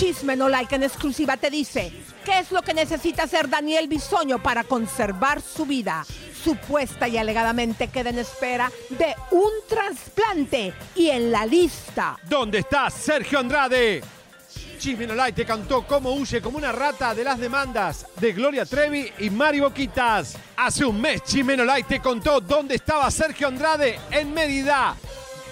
Chisme No Like en exclusiva te dice qué es lo que necesita hacer Daniel Bisoño para conservar su vida. Supuesta y alegadamente queda en espera de un trasplante y en la lista. ¿Dónde está Sergio Andrade? Chisme No Like te cantó cómo huye como una rata de las demandas de Gloria Trevi y Mari Boquitas. Hace un mes Chisme No Like te contó dónde estaba Sergio Andrade en Mérida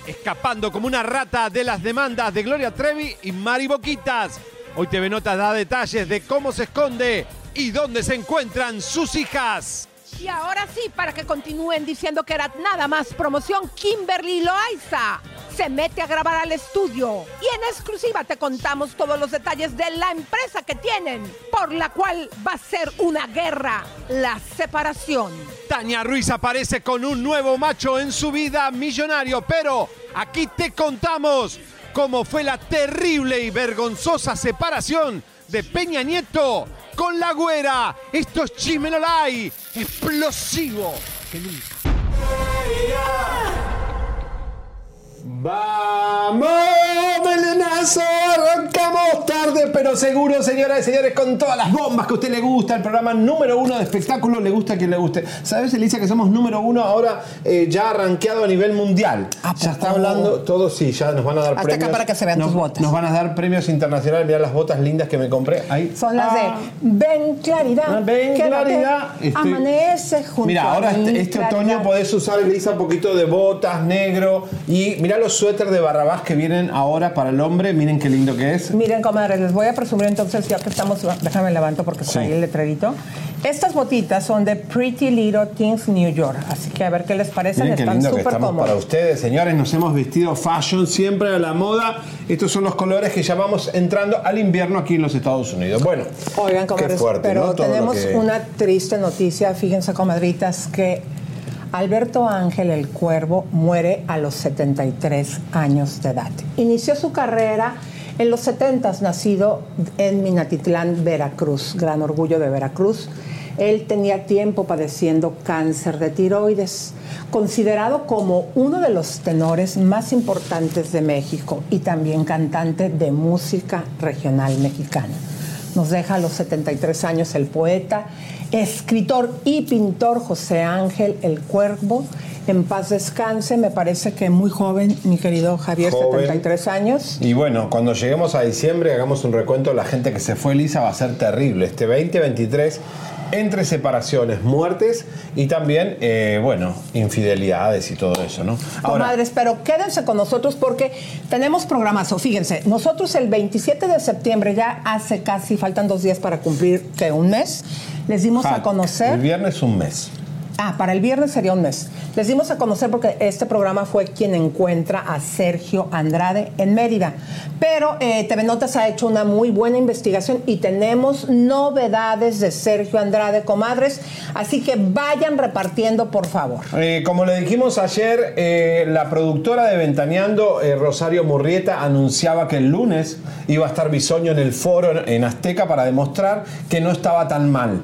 escapando como una rata de las demandas de Gloria Trevi y Mari Boquitas. Hoy TV Notas da detalles de cómo se esconde y dónde se encuentran sus hijas. Y ahora sí, para que continúen diciendo que era nada más promoción, Kimberly Loaiza se mete a grabar al estudio. Y en exclusiva te contamos todos los detalles de la empresa que tienen, por la cual va a ser una guerra, la separación. Tania Ruiz aparece con un nuevo macho en su vida millonario, pero aquí te contamos cómo fue la terrible y vergonzosa separación de Peña Nieto con la güera. Esto es Chimenolay, explosivo que nunca. ¡Vamos, melenazo! Seguro, señoras y señores, con todas las bombas que a usted le gusta. El programa número uno de espectáculo le gusta a quien le guste. ¿Sabes, Elisa, que somos número uno ahora eh, ya arranqueado a nivel mundial? ya está hablando todo, sí, ya nos van a dar Hasta premios. acá para que se vean nos, tus botas. Nos van a dar premios internacionales. Mira las botas lindas que me compré. Ahí. Son las Ah. de Ven Claridad. Ah, ven, Claridad. Estoy- Amanece junto Mira, a ahora mí, este, este otoño podés usar, Elisa, un poquito de botas, negro. Y mira los suéteres de Barrabás que vienen ahora para el hombre. Miren qué lindo que es. Miren, comadres, les voy a entonces, ya que estamos, déjame levanto porque está Sí. ahí el letrerito. Estas botitas son de Pretty Little Things New York, así que a ver qué les parecen, Miren qué están lindo que súper estamos para cómodos. ustedes, señores. Nos hemos vestido fashion, siempre a la moda. Estos son los colores que ya vamos entrando al invierno aquí en los Estados Unidos. Bueno, Oigan, qué comadres, fuerte, pero ¿no? Tenemos que- una triste noticia, fíjense, comadritas, que Alberto Ángel el Cuervo muere a los 73 años de edad. Inició su carrera en los 70, nacido en Minatitlán, Veracruz, gran orgullo de Veracruz. Él tenía tiempo padeciendo cáncer de tiroides, considerado como uno de los tenores más importantes de México y también cantante de música regional mexicana. Nos deja a los 73 años el poeta, escritor y pintor José Ángel El Cuervo. En paz descanse, me parece que muy joven, mi querido Javier, Joven. 73 años. Y bueno, cuando lleguemos a diciembre, hagamos un recuento de la gente que se fue, Elisa, va a ser terrible. Este 2023 entre separaciones, muertes y también, eh, bueno, infidelidades y todo eso, ¿no? Comadres, pero quédense con nosotros porque tenemos programazo. Fíjense, nosotros el 27 de septiembre, ya hace casi, faltan dos días para cumplir, que un mes, les dimos a conocer... El viernes un mes. Ah, para el viernes sería un mes. Les dimos a conocer porque este programa fue quien encuentra a Sergio Andrade en Mérida. Pero eh, TV Notas ha hecho una muy buena investigación y tenemos novedades de Sergio Andrade, comadres. Así que vayan repartiendo, por favor. Eh, como le dijimos ayer, eh, la productora de Ventaneando, Rosario Murrieta, anunciaba que el lunes iba a estar Bisoño en el foro en Azteca para demostrar que no estaba tan mal.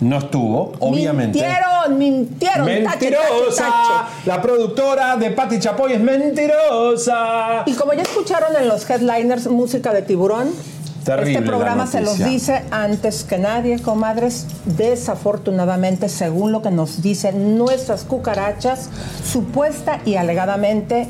No estuvo, obviamente. Mintieron, mintieron. Mentirosa. La productora de Patti Chapoy es mentirosa. Y como ya escucharon en los headliners música de tiburón, este programa se los dice antes que nadie, comadres. Desafortunadamente, según lo que nos dicen nuestras cucarachas, supuesta y alegadamente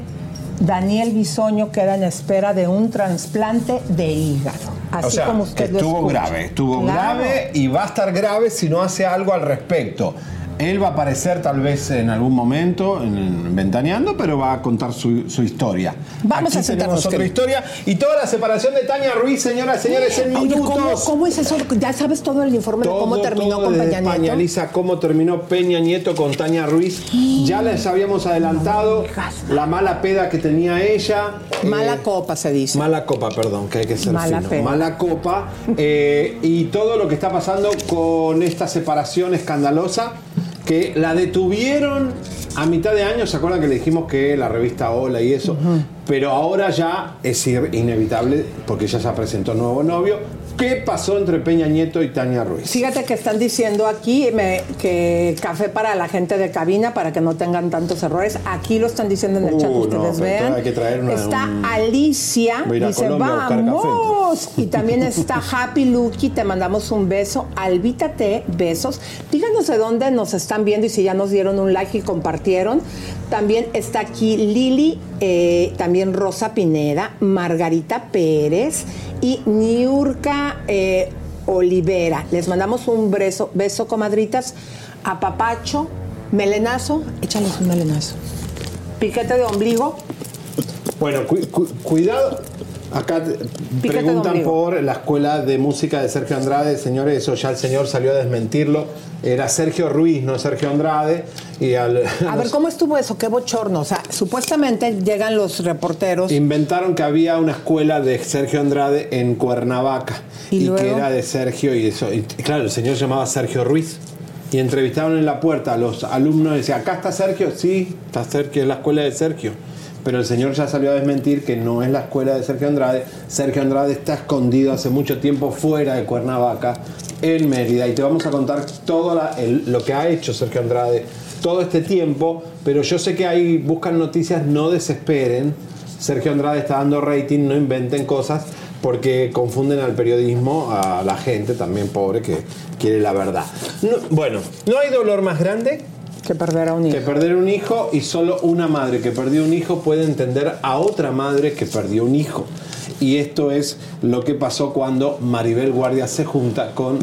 Daniel Bisoño queda en espera de un trasplante de hígado. Así como usted estuvo grave, estuvo grave y va a estar grave si no hace algo al respecto. Él va a aparecer tal vez en algún momento en, Ventaneando, pero va a contar su, historia. Vamos Aquí a tenemos otra historia. Y toda la separación de Tania Ruiz, señoras y señores, en minutos. ¿cómo, es eso? ¿Ya sabes todo el informe de cómo terminó con Peña Nieto? Lisa, cómo terminó Peña Nieto con Tania Ruiz. Ya les habíamos adelantado la mala peda que tenía ella. Mala eh, copa, se dice. Mala copa, perdón, que hay que ser mala fino. Mala copa. Eh, y todo lo que está pasando con esta separación escandalosa que la detuvieron a mitad de año, ¿se acuerdan que le dijimos que la revista Hola y eso? Pero ahora ya es inevitable porque ya se presentó nuevo novio ¿Qué pasó entre Peña Nieto y Tania Ruiz? Fíjate que están diciendo aquí que café para la gente de cabina para que no tengan tantos errores. Aquí lo están diciendo en el chat, ustedes vean. Hay que traer una, está Alicia, dice vamos. Y también está Happy Lucky, te mandamos un beso. Alvítate, besos. Díganos de dónde nos están viendo y si ya nos dieron un like y compartieron. También está aquí Lili, eh, también Rosa Pineda, Margarita Pérez y Niurka eh, Olivera. Les mandamos un beso, beso, comadritas. A Papacho, melenazo, échales un melenazo. Piquete de ombligo. Bueno, cuidado. Acá preguntan por la escuela de música de Sergio Andrade, señores, eso ya el señor salió a desmentirlo. Era Sergio Ruiz, no Sergio Andrade. Y a ver, ¿cómo estuvo eso? Qué bochorno. O sea, supuestamente llegan los reporteros. Inventaron que había una escuela de Sergio Andrade en Cuernavaca. Y, que era de Sergio y eso. Y claro, el señor llamaba Sergio Ruiz. Y entrevistaron en la puerta a los alumnos y decían, ¿acá está Sergio? Sí, está Sergio, es la escuela de Sergio pero el señor ya salió a desmentir que no es la escuela de Sergio Andrade. Sergio Andrade está escondido hace mucho tiempo fuera de Cuernavaca, en Mérida, y te vamos a contar todo lo que ha hecho Sergio Andrade todo este tiempo, pero yo sé que ahí buscan noticias, no desesperen. Sergio Andrade está dando rating, no inventen cosas, porque confunden al periodismo, a la gente también pobre que quiere la verdad. bueno, no hay dolor más grande que perder a un hijo. Que perder un hijo y solo una madre que perdió un hijo puede entender a otra madre que perdió un hijo. Y esto es lo que pasó cuando Maribel Guardia se junta con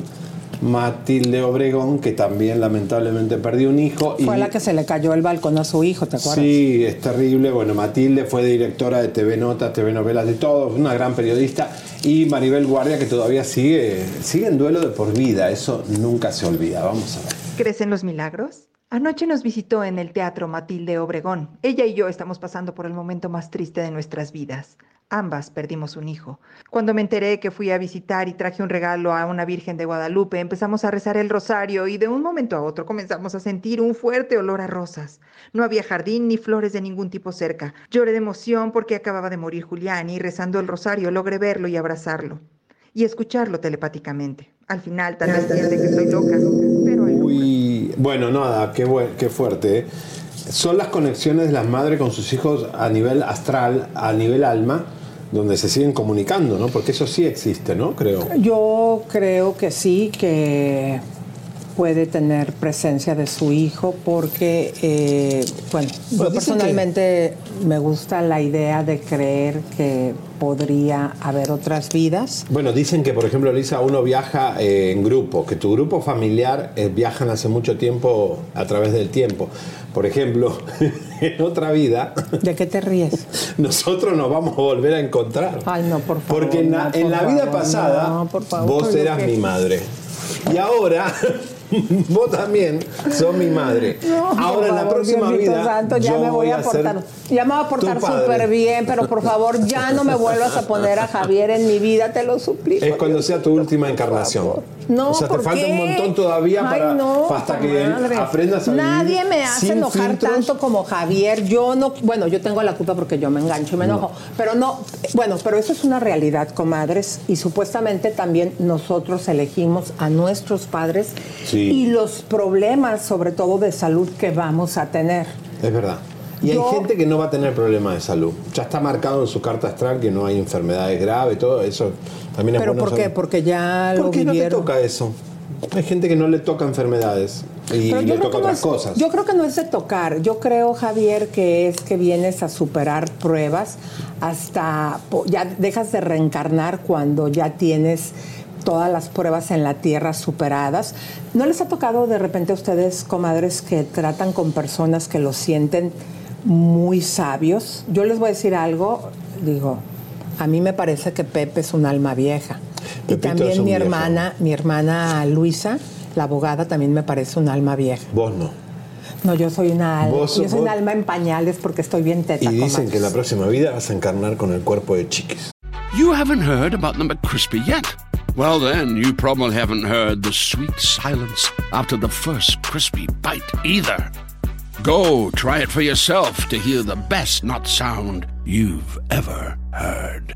Matilde Obregón, que también lamentablemente perdió un hijo. Fue la que se le cayó el balcón a su hijo, ¿te acuerdas? Sí, es terrible. Bueno, Matilde fue directora de TV Notas, TV Novelas, de todo, una gran periodista. Y Maribel Guardia, que todavía sigue, sigue en duelo de por vida. Eso nunca se olvida. Vamos a ver. ¿Crecen los milagros? Anoche nos visitó en el Teatro Matilde Obregón. Ella y yo estamos pasando por el momento más triste de nuestras vidas. Ambas perdimos un hijo. Cuando me enteré que fui a visitar y traje un regalo a una Virgen de Guadalupe, empezamos a rezar el rosario y de un momento a otro comenzamos a sentir un fuerte olor a rosas. No había jardín ni flores de ningún tipo cerca. Lloré de emoción porque acababa de morir Julián y rezando el rosario logré verlo y abrazarlo y escucharlo telepáticamente. Al final tal vez siente que estoy loca, pero bueno, nada, qué, qué fuerte. ¿eh? Son las conexiones de las madres con sus hijos a nivel astral, a nivel alma, donde se siguen comunicando, ¿no? Porque eso sí existe, ¿no? Creo. Yo creo que sí, que puede tener presencia de su hijo porque, eh, bueno, yo dicen personalmente me gusta la idea de creer que podría haber otras vidas. Bueno, dicen que, por ejemplo, Lisa, uno viaja eh, en grupo, que tu grupo familiar eh, viajan hace mucho tiempo a través del tiempo. Por ejemplo, en otra vida, ¿De qué te ríes? nosotros nos vamos a volver a encontrar. Ay, no, por favor. Porque en la, no, en la vida favor, pasada, no, por favor, vos eras mi madre. Y ahora, vos también sos mi madre. No, ahora en la favor, próxima vida, Santo, ya yo me voy a portar, ya me voy a portar súper bien, pero por favor ya no me vuelvas a poner a Javier en mi vida, te lo suplico. Es cuando Dios sea tu última encarnación. No, o sea, te ¿por falta qué? un montón todavía Ay, para no, hasta que madre. aprendas a vivir Nadie me hace enojar filtros. tanto como Javier. Yo no, bueno, yo tengo la culpa porque yo me engancho y me enojo, pero no, bueno, pero eso es una realidad, comadres, y supuestamente también nosotros elegimos a nuestros padres Sí. y los problemas, sobre todo de salud, que vamos a tener. Es verdad. Y Yo- hay gente que no va a tener problemas de salud. Ya está marcado en su carta astral que no hay enfermedades graves, todo eso también es ¿Pero bueno por qué? saber. Porque ya lo ¿Por qué no te toca eso? Hay gente que no le toca enfermedades y Pero le toca no otras es, cosas. yo creo que no es de tocar. Yo creo, Javier, que es que vienes a superar pruebas hasta ya dejas de reencarnar cuando ya tienes todas las pruebas en la tierra superadas. ¿No les ha tocado de repente a ustedes, comadres, que tratan con personas que lo sienten muy sabios? Yo les voy a decir algo, digo, a mí me parece que Pepe es un alma vieja. y Pepito es también mi viejo. hermana, mi hermana Luisa, la abogada, también me parece un alma vieja. Vos no. No, yo soy una alma, Vos yo soy vos- un alma en pañales porque estoy bien teta. Y dicen que en la próxima vida vas a encarnar con el cuerpo de chiquis. You haven't heard about the McCrispy yet? Well, then, you probably haven't heard the sweet silence after the first crispy bite either. Go try it for yourself to hear the best not sound you've ever heard.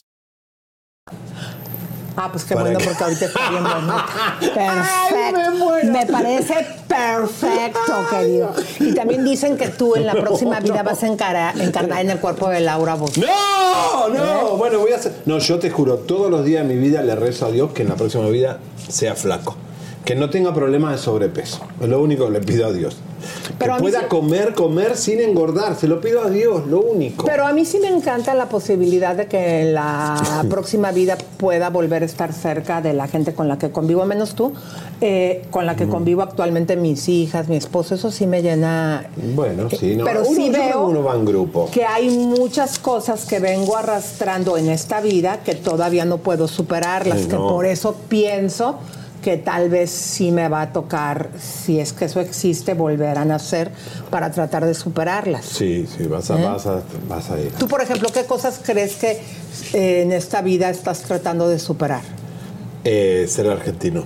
Ah, pues qué ¿Para bueno, porque ahorita está bien bonita. Perfecto. me, parece perfecto, querido. Y también dicen que tú en la próxima vida vas a encara- encarnar en el cuerpo de Laura Bozo. ¡No! ¡No! Bueno, voy a hacer. No, yo te juro, todos los días de mi vida le rezo a Dios que en la próxima vida sea flaco. Que no tenga problemas de sobrepeso. Es lo único que le pido a Dios. Pero que pueda sí- comer, comer sin engordar. Se lo pido a Dios, lo único. Pero a mí sí me encanta la posibilidad de que en la próxima vida pueda volver a estar cerca de la gente con la que convivo, menos tú, eh, con la que convivo actualmente mis hijas, mi esposo, eso sí me llena. Bueno, sí, no. Pero uno, sí veo que uno va en grupo. que hay muchas cosas que vengo arrastrando en esta vida que todavía no puedo superarlas, Ay, que no. por eso pienso que tal vez sí me va a tocar, si es que eso existe, volver a nacer para tratar de superarlas. Sí, sí, vas a, ¿Eh? vas a, vas a ir. Tú, por ejemplo, ¿qué cosas crees que eh, en esta vida estás tratando de superar? Eh, ser argentino.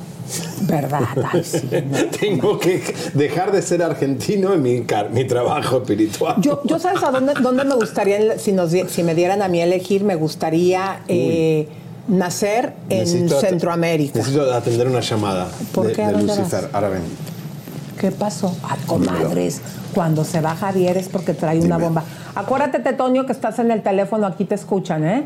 ¿Verdad? Ay, sí, no. Tengo que dejar de ser argentino en mi, car- mi trabajo espiritual. Yo, yo sabes a dónde, dónde me gustaría, si, nos, si me dieran a mí a elegir, me gustaría eh, nacer en Necesito Centroamérica. Necesito atender una llamada ¿Por de, qué? ¿A de Lucifer. Ahora ven. ¿Qué pasó? Ay, comadres, cuando se va Javier es porque trae una bomba. Acuérdate, Tetonio, que estás en el teléfono, aquí te escuchan, ¿eh?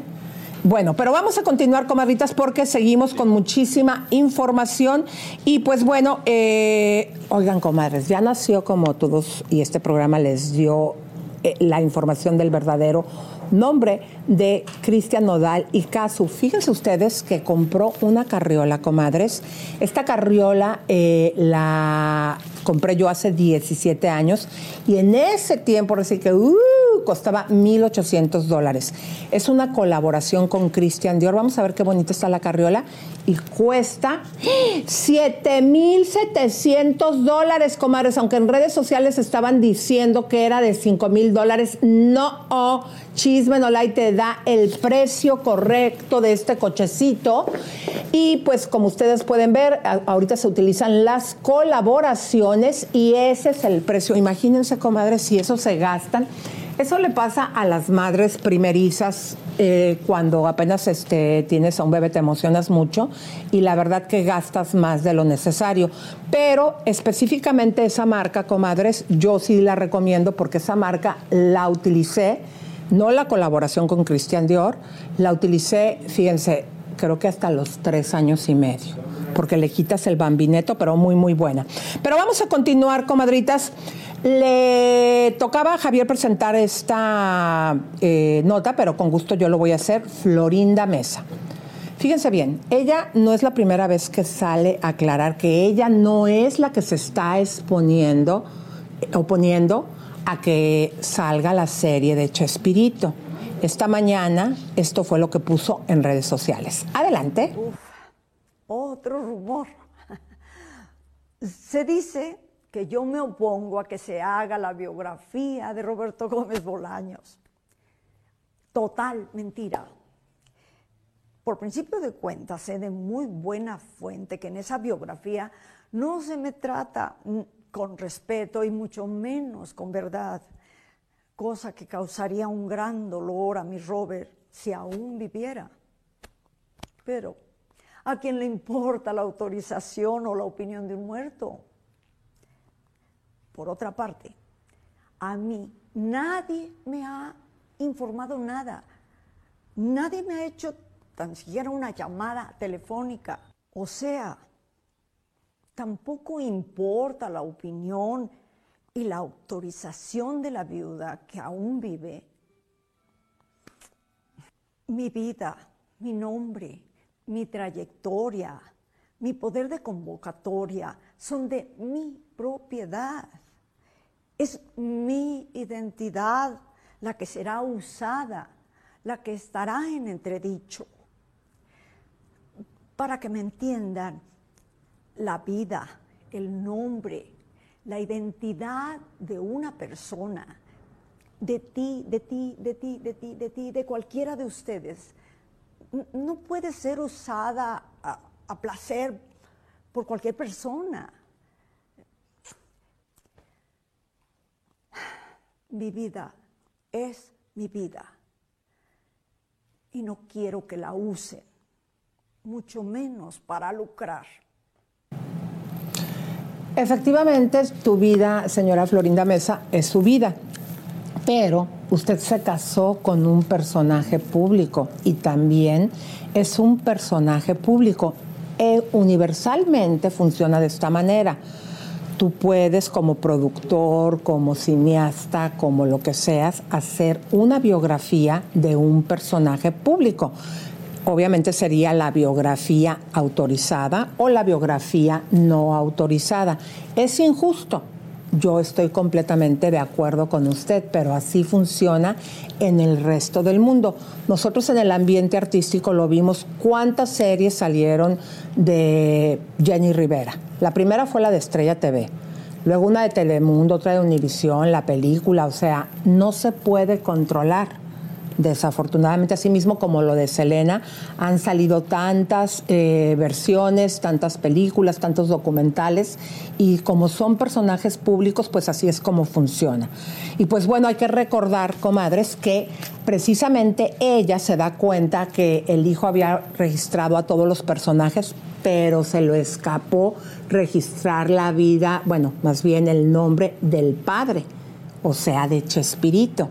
Bueno, pero vamos a continuar, comadritas, porque seguimos con muchísima información. Y pues bueno, eh, oigan, comadres, ya nació como todos, y este programa les dio eh, la información del verdadero nombre de Cristian Nodal y Casu. Fíjense ustedes que compró una carriola, comadres. Esta carriola eh, la compré yo hace 17 años y en ese tiempo, así que, uh, costaba 1.800 dólares. Es una colaboración con Christian Dior. Vamos a ver qué bonita está la carriola. Y cuesta 7.700 dólares, comadres. Aunque en redes sociales estaban diciendo que era de 5.000 dólares. No, oh, Chisme Nolay te da el precio correcto de este cochecito. Y pues como ustedes pueden ver, ahorita se utilizan las colaboraciones y ese es el precio. Imagínense, comadres, si eso se gastan. Eso le pasa a las madres primerizas eh, cuando apenas este, tienes a un bebé, te emocionas mucho y la verdad que gastas más de lo necesario. Pero específicamente esa marca, comadres, yo sí la recomiendo porque esa marca la utilicé, no la colaboración con Christian Dior, la utilicé, fíjense, creo que hasta los tres años y medio, porque le quitas el bambineto, pero muy, muy buena. Pero vamos a continuar, comadritas. Le tocaba a Javier presentar esta eh, nota, pero con gusto yo lo voy a hacer. Florinda Mesa. Fíjense bien, ella no es la primera vez que sale a aclarar que ella no es la que se está exponiendo, oponiendo a que salga la serie de Chespirito. Esta mañana esto fue lo que puso en redes sociales. Adelante. Otro rumor. Se dice que yo me opongo a que se haga la biografía de Roberto Gómez Bolaños. Total mentira. Por principio de cuentas, sé de muy buena fuente que en esa biografía no se me trata con respeto y mucho menos con verdad, cosa que causaría un gran dolor a mi Robert si aún viviera. Pero, ¿a quién le importa la autorización o la opinión de un muerto? Por otra parte, a mí nadie me ha informado nada. Nadie me ha hecho tan siquiera una llamada telefónica. O sea, tampoco importa la opinión y la autorización de la viuda que aún vive. Mi vida, mi nombre, mi trayectoria, mi poder de convocatoria son de mi propiedad. Es mi identidad la que será usada, la que estará en entredicho. Para que me entiendan, la vida, el nombre, la identidad de una persona, de ti, de ti, de ti, de ti, de ti, de cualquiera de ustedes, no puede ser usada a, placer por cualquier persona. mi vida es mi vida y no quiero que la usen, mucho menos para lucrar. Efectivamente, tu vida, señora Florinda Mesa, es su vida, pero usted se casó con un personaje público y también es un personaje público. E universalmente funciona de esta manera tú puedes como productor, como cineasta, como lo que seas, hacer una biografía de un personaje público. Obviamente sería la biografía autorizada o la biografía no autorizada. Es injusto. Yo estoy completamente de acuerdo con usted, pero así funciona en el resto del mundo. Nosotros en el ambiente artístico lo vimos cuántas series salieron de Jenny Rivera la primera fue la de Estrella TV, luego una de Telemundo, otra de Univisión, la película, o sea, no se puede controlar. Desafortunadamente, así mismo como lo de Selena, han salido tantas eh, versiones, tantas películas, tantos documentales, y como son personajes públicos, pues así es como funciona. Y pues bueno, hay que recordar, comadres, que precisamente ella se da cuenta que el hijo había registrado a todos los personajes, pero se lo escapó registrar la vida, bueno, más bien el nombre del padre, o sea, de Chespirito.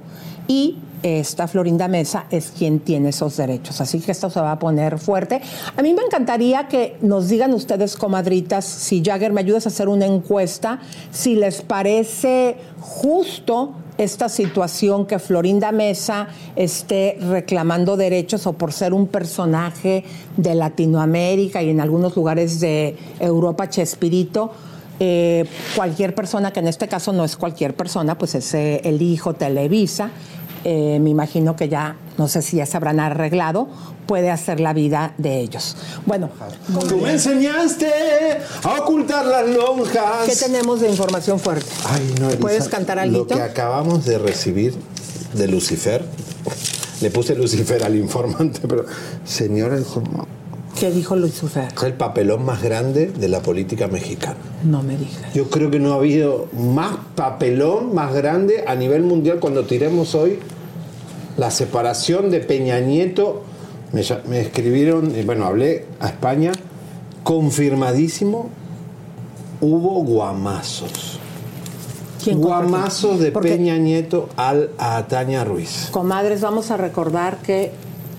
Y esta Florinda Mesa es quien tiene esos derechos. Así que esto se va a poner fuerte. A mí me encantaría que nos digan ustedes, comadritas, si Jagger me ayudas a hacer una encuesta, si les parece justo esta situación que Florinda Mesa esté reclamando derechos o por ser un personaje de Latinoamérica y en algunos lugares de Europa, Chespirito, eh, cualquier persona, que en este caso no es cualquier persona, pues es eh, el hijo Televisa, eh, me imagino que ya, no sé si ya se habrán arreglado, puede hacer la vida de ellos. Bueno, Tú me enseñaste a ocultar las lonjas. ¿qué tenemos de información fuerte? Ay, no, Elisa, ¿Puedes cantar algo? Lo que acabamos de recibir de Lucifer, le puse Lucifer al informante, pero señora, es como- ¿Qué dijo Lucifer? es el papelón más grande de la política mexicana. No me digas. Yo creo que no ha habido más papelón más grande a nivel mundial cuando tiremos hoy la separación de Peña Nieto. Me, me escribieron, bueno, hablé a España, confirmadísimo, hubo guamazos. Guamazos de Porque- Peña Nieto al, a Tania Ruiz. Comadres, vamos a recordar que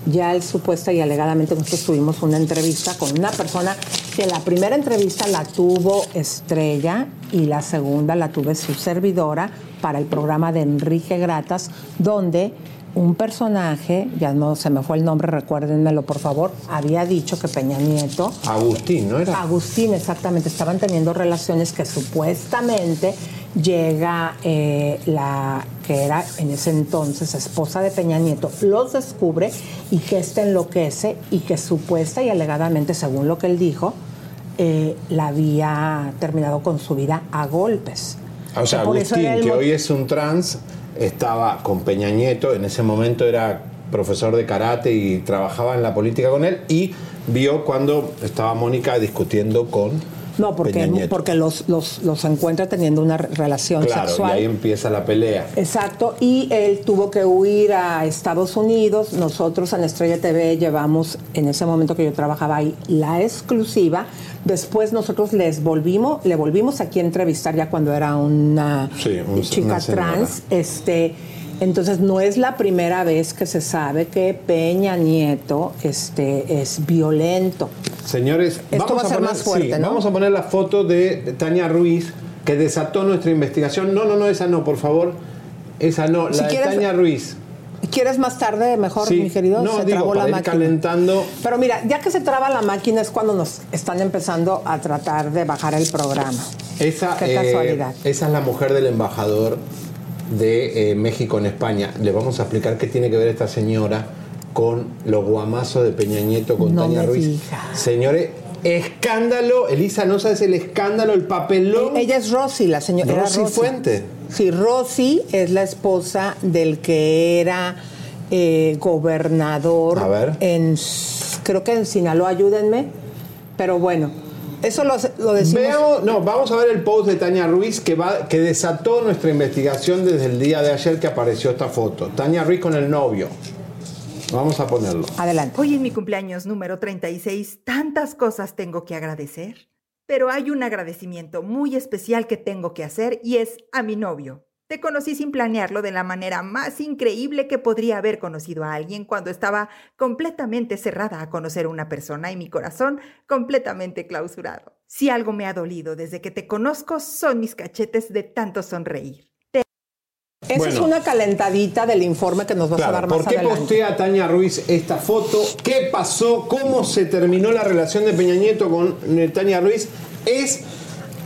ya él supuesta y alegadamente nosotros tuvimos una entrevista con una persona que la primera entrevista la tuvo Estrella y la segunda la tuve su servidora para el programa de Enrique Gratas, donde un personaje, ya no se me fue el nombre, recuérdenmelo por favor, había dicho que Peña Nieto Agustín, ¿no era? Agustín, exactamente, estaban teniendo relaciones que supuestamente llega eh, la que era en ese entonces esposa de Peña Nieto, los descubre y que éste enloquece y que supuesta y alegadamente, según lo que él dijo, eh, la había terminado con su vida a golpes. O sea, Que Agustín, que hoy es un trans, estaba con Peña Nieto, en ese momento era profesor de karate y trabajaba en la política con él, y vio cuando estaba Mónica discutiendo con No, porque, porque los, los, los encuentra teniendo una re- relación Claro, sexual. y ahí empieza la pelea. Exacto, y él tuvo que huir a Estados Unidos. Nosotros en Estrella TV llevamos, en ese momento que yo trabajaba ahí, la exclusiva. Después nosotros les volvimos, le volvimos aquí a entrevistar ya cuando era una Sí, un- chica una trans. Este, entonces no es la primera vez que se sabe que Peña Nieto este, es violento. Señores, Esto va a ser poner, más fuerte, sí, ¿no? vamos a poner la foto de Tania Ruiz que desató nuestra investigación. No, no, no, esa no, por favor. Esa no, la Si de quieres- Tania Ruiz. ¿Quieres más tarde, mejor, Sí. mi querido? No, se digo, trabó la ir máquina. calentando. Pero mira, ya que se traba la máquina es cuando nos están empezando a tratar de bajar el programa. Esa, Qué eh, casualidad. esa es la mujer del embajador de eh, México en España. Le vamos a explicar qué tiene que ver esta señora con los guamazos de Peña Nieto con No Tania Ruiz. Señores, escándalo. Elisa, ¿no sabes el escándalo, el papelón? Ella es Rosy, la señora. Rosy Fuente. Sí, Rosy es la esposa del que era eh, gobernador A ver. en, creo que en Sinaloa, ayúdenme. Pero bueno, eso lo, lo decimos. Veamos, no, vamos a ver el post de Tania Ruiz que, va, que desató nuestra investigación desde el día de ayer que apareció esta foto. Tania Ruiz con el novio. Vamos a ponerlo. Adelante. Hoy es mi cumpleaños número 36. Tantas cosas tengo que agradecer. Pero hay un agradecimiento muy especial que tengo que hacer y es a mi novio. Te conocí sin planearlo de la manera más increíble que podría haber conocido a alguien cuando estaba completamente cerrada a conocer a una persona y mi corazón completamente clausurado. Si algo me ha dolido desde que te conozco son mis cachetes de tanto sonreír. Esa es una calentadita del informe que nos vas a dar más ¿Por qué adelante. postea Tania Ruiz esta foto? ¿Qué pasó? ¿Cómo se terminó la relación de Peña Nieto con eh, Tania Ruiz? Es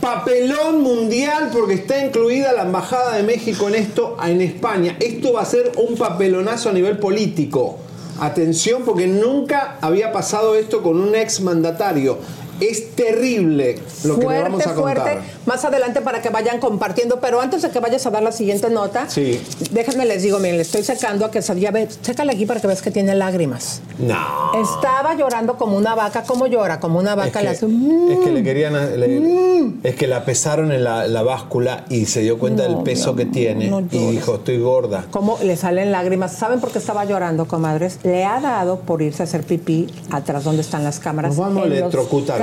papelón mundial porque está incluida la Embajada de México en esto en España. Esto va a ser un papelonazo a nivel político. Atención porque nunca había pasado esto con un ex mandatario. Es terrible lo que fuerte, vamos a contar. fuerte. Más adelante para que vayan compartiendo. Pero antes de que vayas a dar la siguiente nota, Sí. déjenme les digo, miren, le estoy secando a que ya ve, sécale aquí para que veas que tiene lágrimas. No. Estaba llorando como una vaca. ¿Cómo llora? Como una Es vaca. que, le hace, "Mm". es que le querían. le- Es que la pesaron en la, la báscula y se dio cuenta No, del peso que tiene no y dijo: Estoy gorda. ¿Cómo le salen lágrimas? ¿Saben por qué estaba llorando, comadres? Le ha dado por irse a hacer pipí atrás donde están las cámaras. Nos vamos a electrocutar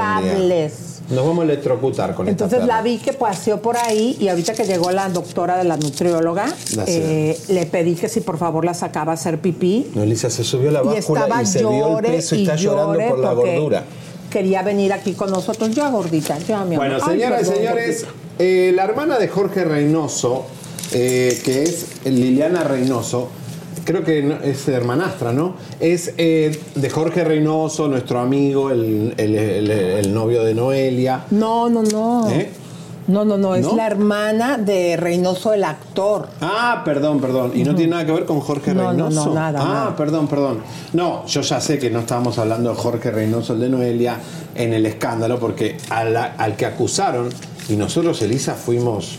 Nos vamos a electrocutar con esta Entonces la vi que paseó por ahí y ahorita que llegó la doctora de la nutrióloga, eh, le pedí que si por favor la sacaba a hacer pipí. No, Elisa se subió la y báscula estaba y, se vio el llore peso y, y está llorando por la gordura. Quería venir aquí con nosotros, ya gordita, ya mi amor. Bueno, señoras y señores, eh, la hermana de Jorge Reynoso, eh, que es Liliana Reynoso, creo que es hermanastra, ¿no? Es eh, de Jorge Reynoso, nuestro amigo, el, el- el- el novio de Noelia. No, no, no. ¿Eh? No, no, no, es ¿No? la hermana de Reynoso, el actor. Ah, perdón, perdón. ¿Y no tiene nada que ver con Jorge No, no, Reynoso? no, nada, Ah, nada. perdón, perdón. No, yo ya sé que no estábamos hablando de Jorge Reynoso, el de Noelia, en el escándalo, porque a la- al que acusaron, y nosotros, Elisa, fuimos.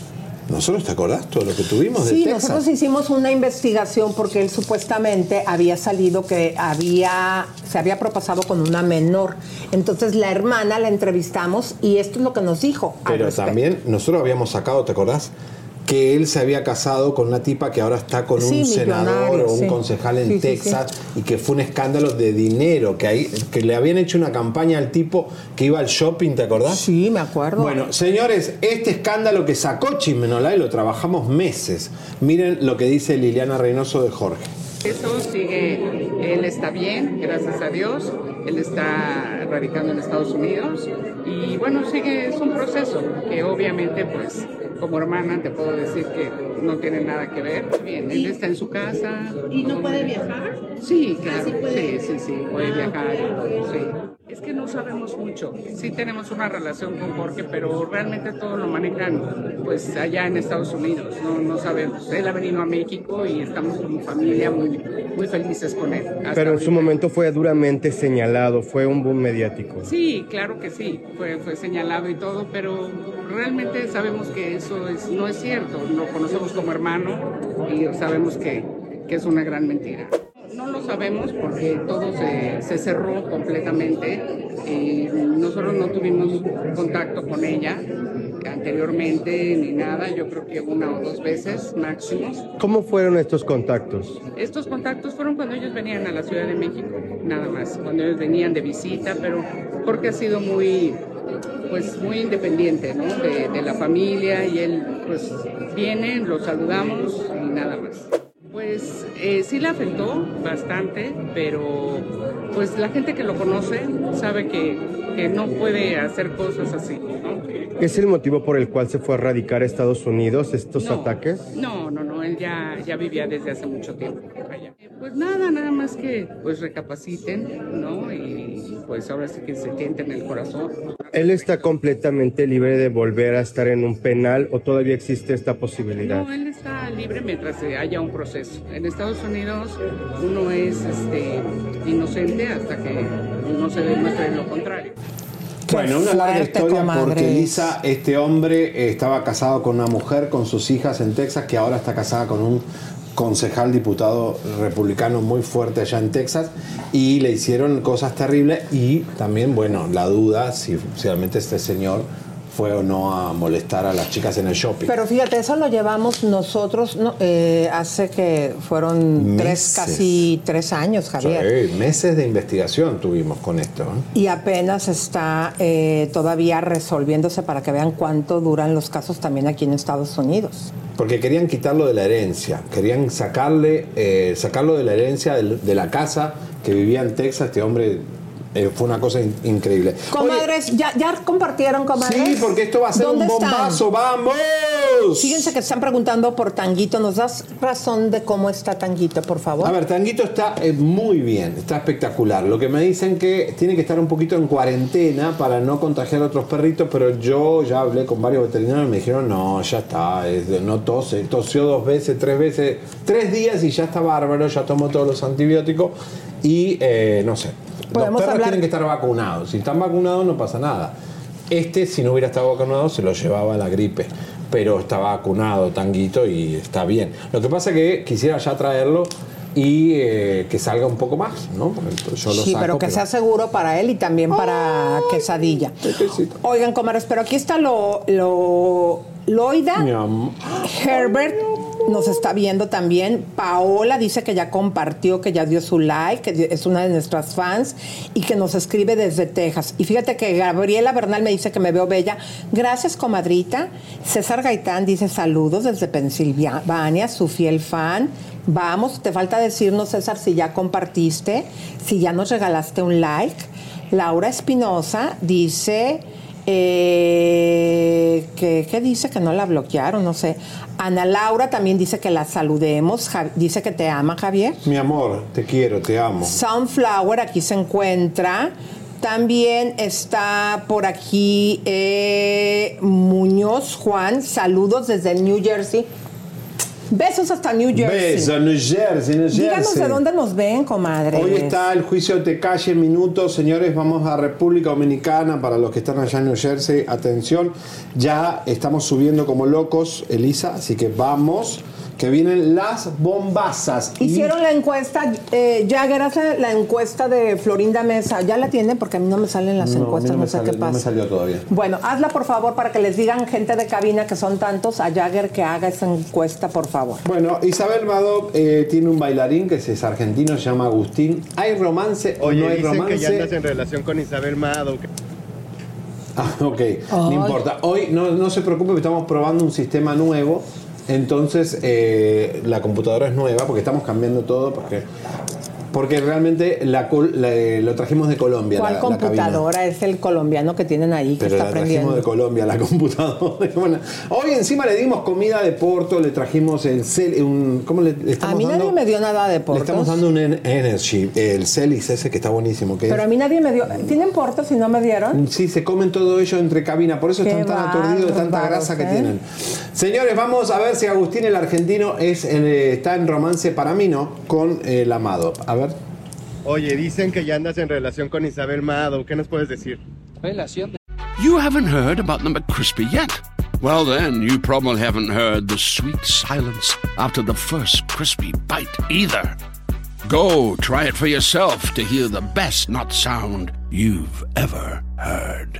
¿Nosotros te acordás todo lo que tuvimos de Sí, Texas? nosotros hicimos una investigación porque él supuestamente había salido que había se había propasado con una menor. Entonces la hermana la entrevistamos y esto es lo que nos dijo. Pero también nosotros habíamos sacado, ¿te acordás? Que él se había casado con una tipa que ahora está con Sí, un senador o un sí. concejal en Sí, sí, Texas y que fue un escándalo de dinero, que, ahí, que le habían hecho una campaña al tipo que iba al shopping, ¿te acordás? Sí, me acuerdo. Bueno, señores, este escándalo que sacó Chimenolay lo trabajamos meses. Miren lo que dice Liliana Reynoso de Jorge. Eso sigue, él está bien, gracias a Dios, él está radicando en Estados Unidos y bueno, sigue, es un proceso que obviamente pues como hermana te puedo decir que no tiene nada que ver. Bien, él está en su casa. ¿Y no puede viajar? Sí, claro, sí puede. sí, sí, sí, puede viajar, sí. Es que no sabemos mucho. Sí tenemos una relación con Jorge, pero realmente todo lo manejan pues allá en Estados Unidos. No, no sabemos. Él ha venido a México y estamos como familia muy, muy felices con él. hasta Pero en su ahorita. momento fue duramente señalado, fue un boom mediático. Sí, claro que sí, fue, fue señalado y todo, pero realmente sabemos que eso es, no es cierto. Lo conocemos como hermano y sabemos que, que es una gran mentira. No lo sabemos porque todo se, se cerró completamente. y nosotros no tuvimos contacto con ella anteriormente ni nada. Yo creo que una o dos veces máximo. ¿Cómo fueron estos contactos? Estos contactos fueron cuando ellos venían a la Ciudad de México, nada más, cuando ellos venían de visita, pero porque ha sido muy, pues muy independiente, ¿no? De, de la familia y él, pues viene, lo saludamos y nada más. Pues eh, sí le afectó bastante, pero pues la gente que lo conoce sabe que, que no puede hacer cosas así, ¿no? ¿Es el motivo por el cual se fue a radicar a Estados Unidos estos No. ataques? No, no, no, él ya, ya vivía desde hace mucho tiempo allá. Pues nada, nada más que pues recapaciten, ¿no? Y pues ahora sí que se tienten el corazón. ¿Él está completamente libre de volver a estar en un penal o todavía existe esta posibilidad? No, él está libre mientras haya un proceso. En Estados Unidos uno es este, inocente hasta que no se demuestre lo contrario. Bueno, una larga historia comadres. porque Lisa, este hombre eh, estaba casado con una mujer con sus hijas en Texas que ahora está casada con un concejal diputado republicano muy fuerte allá en Texas y le hicieron cosas terribles y también, bueno, la duda si, realmente este señor fue o no a molestar a las chicas en el shopping. Pero fíjate, eso lo llevamos nosotros no, eh, hace que fueron tres, casi tres años, Javier. Sí, meses de investigación tuvimos con esto. ¿eh? Y apenas está eh, todavía resolviéndose para que vean cuánto duran los casos también aquí en Estados Unidos. Porque querían quitarlo de la herencia, querían sacarle, eh, sacarlo de la herencia de la casa que vivía en Texas. Este hombre eh, fue una cosa in- increíble. Comadres, ¿ya, ¿ya compartieron, comadres? Sí, porque esto va a ser un ¿Dónde están? bombazo, ¡vamos! Fíjense que están preguntando por Tanguito. ¿Nos das razón de cómo está Tanguito, por favor? A ver, Tanguito está eh, muy bien, está espectacular. Lo que me dicen que tiene que estar un poquito en cuarentena para no contagiar a otros perritos, pero yo ya hablé con varios veterinarios y me dijeron, no, ya está, es de- no tose, tosió dos veces, tres veces, tres días y ya está bárbaro, ya tomó todos los antibióticos y eh, no sé. Los Podemos perros hablar- tienen que estar vacunados. Si están vacunados no pasa nada. Este, si no hubiera estado vacunado, se lo llevaba la gripe. Pero está vacunado, Tanguito, y está bien. Lo que pasa es que quisiera ya traerlo y eh, que salga un poco más, ¿no? Porque Yo lo sí, saco, pero que sea seguro para él y también para Quesadilla. Oigan, comadres, pero aquí está lo, lo Loida. Herbert nos está viendo también. Paola dice que ya compartió, que ya dio su like, que es una de nuestras fans y que nos escribe desde Texas. Y fíjate que Gabriela Bernal me dice que me veo bella. Gracias, comadrita. César Gaitán dice saludos desde Pensilvania, su fiel fan. Vamos, te falta decirnos, César, si ya compartiste, si ya nos regalaste un like. Laura Espinosa dice eh, ¿qué dice? Que no la bloquearon, no sé. Ana Laura también dice que la saludemos. Dice que te ama, Javier. Mi amor, te quiero, te amo. Sunflower aquí se encuentra. También está por aquí eh, Muñoz Juan. Saludos desde New Jersey. Besos hasta New Jersey. Beso, New Jersey, New Jersey. Díganos de dónde nos ven, comadre. Hoy está el juicio de Tecalle en minutos, señores. Vamos a República Dominicana. Para los que están allá en New Jersey, atención. Ya estamos subiendo como locos, Elisa. Así que vamos, que vienen las bombazas. Y- Hicieron la encuesta, eh, Jagger hace la encuesta de Florinda Mesa. Ya la tiene porque a mí no me salen las No, a mí encuestas, no sé sale- qué no me pasa. salió todavía. Bueno, hazla por favor para que les digan gente de cabina que son tantos a Jagger que haga esa encuesta, por favor. Bueno, Isabel Mado eh, tiene un bailarín que es argentino, se llama Agustín. ¿Hay romance o Oye, no hay dicen romance? que ya andas en relación con Isabel Mado. que- Ah, ok, no importa. Hoy no, no se preocupe, estamos probando un sistema nuevo. Entonces, eh, la computadora es nueva porque estamos cambiando todo. Porque, porque realmente la, la- eh, lo trajimos de Colombia. ¿Cuál la- computadora es el colombiano que tienen ahí que Pero está la trajimos aprendiendo? de Colombia, la computadora. Bueno, hoy encima le dimos comida de Porto, le trajimos el cel, un, ¿cómo le, le A estamos mí dando? nadie me dio nada de Le portos. estamos dando un en- energy, el Celis ese que está buenísimo. Que Pero a mí nadie me dio. ¿Tienen portos y no me dieron? Sí, se comen todo ello entre cabina, por eso Qué están tan aturdidos de tanta grasa que ¿eh? tienen. Señores, vamos a ver si Agustín el argentino es eh, está en romance para mí, ¿no? Con el amado. A ver. Oye, dicen que ya andas en relación con Isabel Mado. ¿Qué nos puedes decir? You haven't heard about the McCrispy yet? Well, then, you probably haven't heard the sweet silence after the first crispy bite either. Go try it for yourself to hear the best not sound you've ever heard.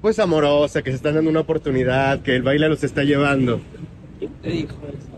Pues amorosa, que se están dando una oportunidad, que el baile los está llevando. te dijo eso?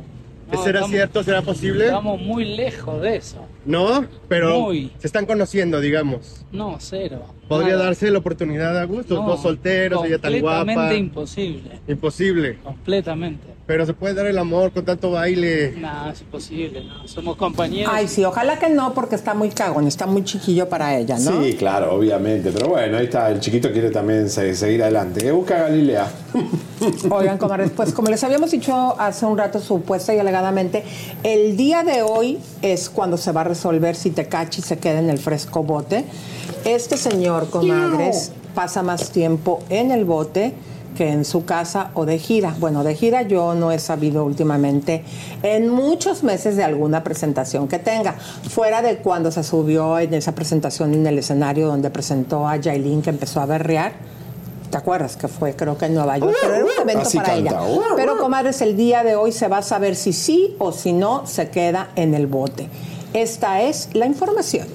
No, ¿Será estamos- cierto? ¿Será posible? Estamos muy lejos de eso. ¿No? Pero Muy. se están conociendo, digamos. No, cero. ¿Podría Nada. darse la oportunidad a gusto? No, Dos solteros, ella tan guapa. Completamente imposible. Imposible. Completamente. Pero se puede dar el amor con tanto baile. Nada, es imposible. No. Somos compañeros. Ay, sí, ojalá que no, porque está muy cagón, está muy chiquillo para ella, ¿no? Sí, claro, obviamente. Pero bueno, ahí está. El chiquito quiere también se- seguir adelante. Que busca a Galilea. Oigan, comadres, pues como les habíamos dicho hace un rato supuesta y alegadamente, el día de hoy es cuando se va a resolver si Tecachi se queda en el fresco bote. Este señor, comadres, pasa más tiempo en el bote que en su casa o de gira. Bueno, de gira yo no he sabido últimamente en muchos meses de alguna presentación que tenga, fuera de cuando se subió en esa presentación en el escenario donde presentó a Yailin que empezó a berrear. ¿Te acuerdas que fue, creo que en Nueva York? Pero era un evento Así para canta. ella. Pero, comadres, el día de hoy se va a saber si sí o si no se queda en el bote. Esta es la información.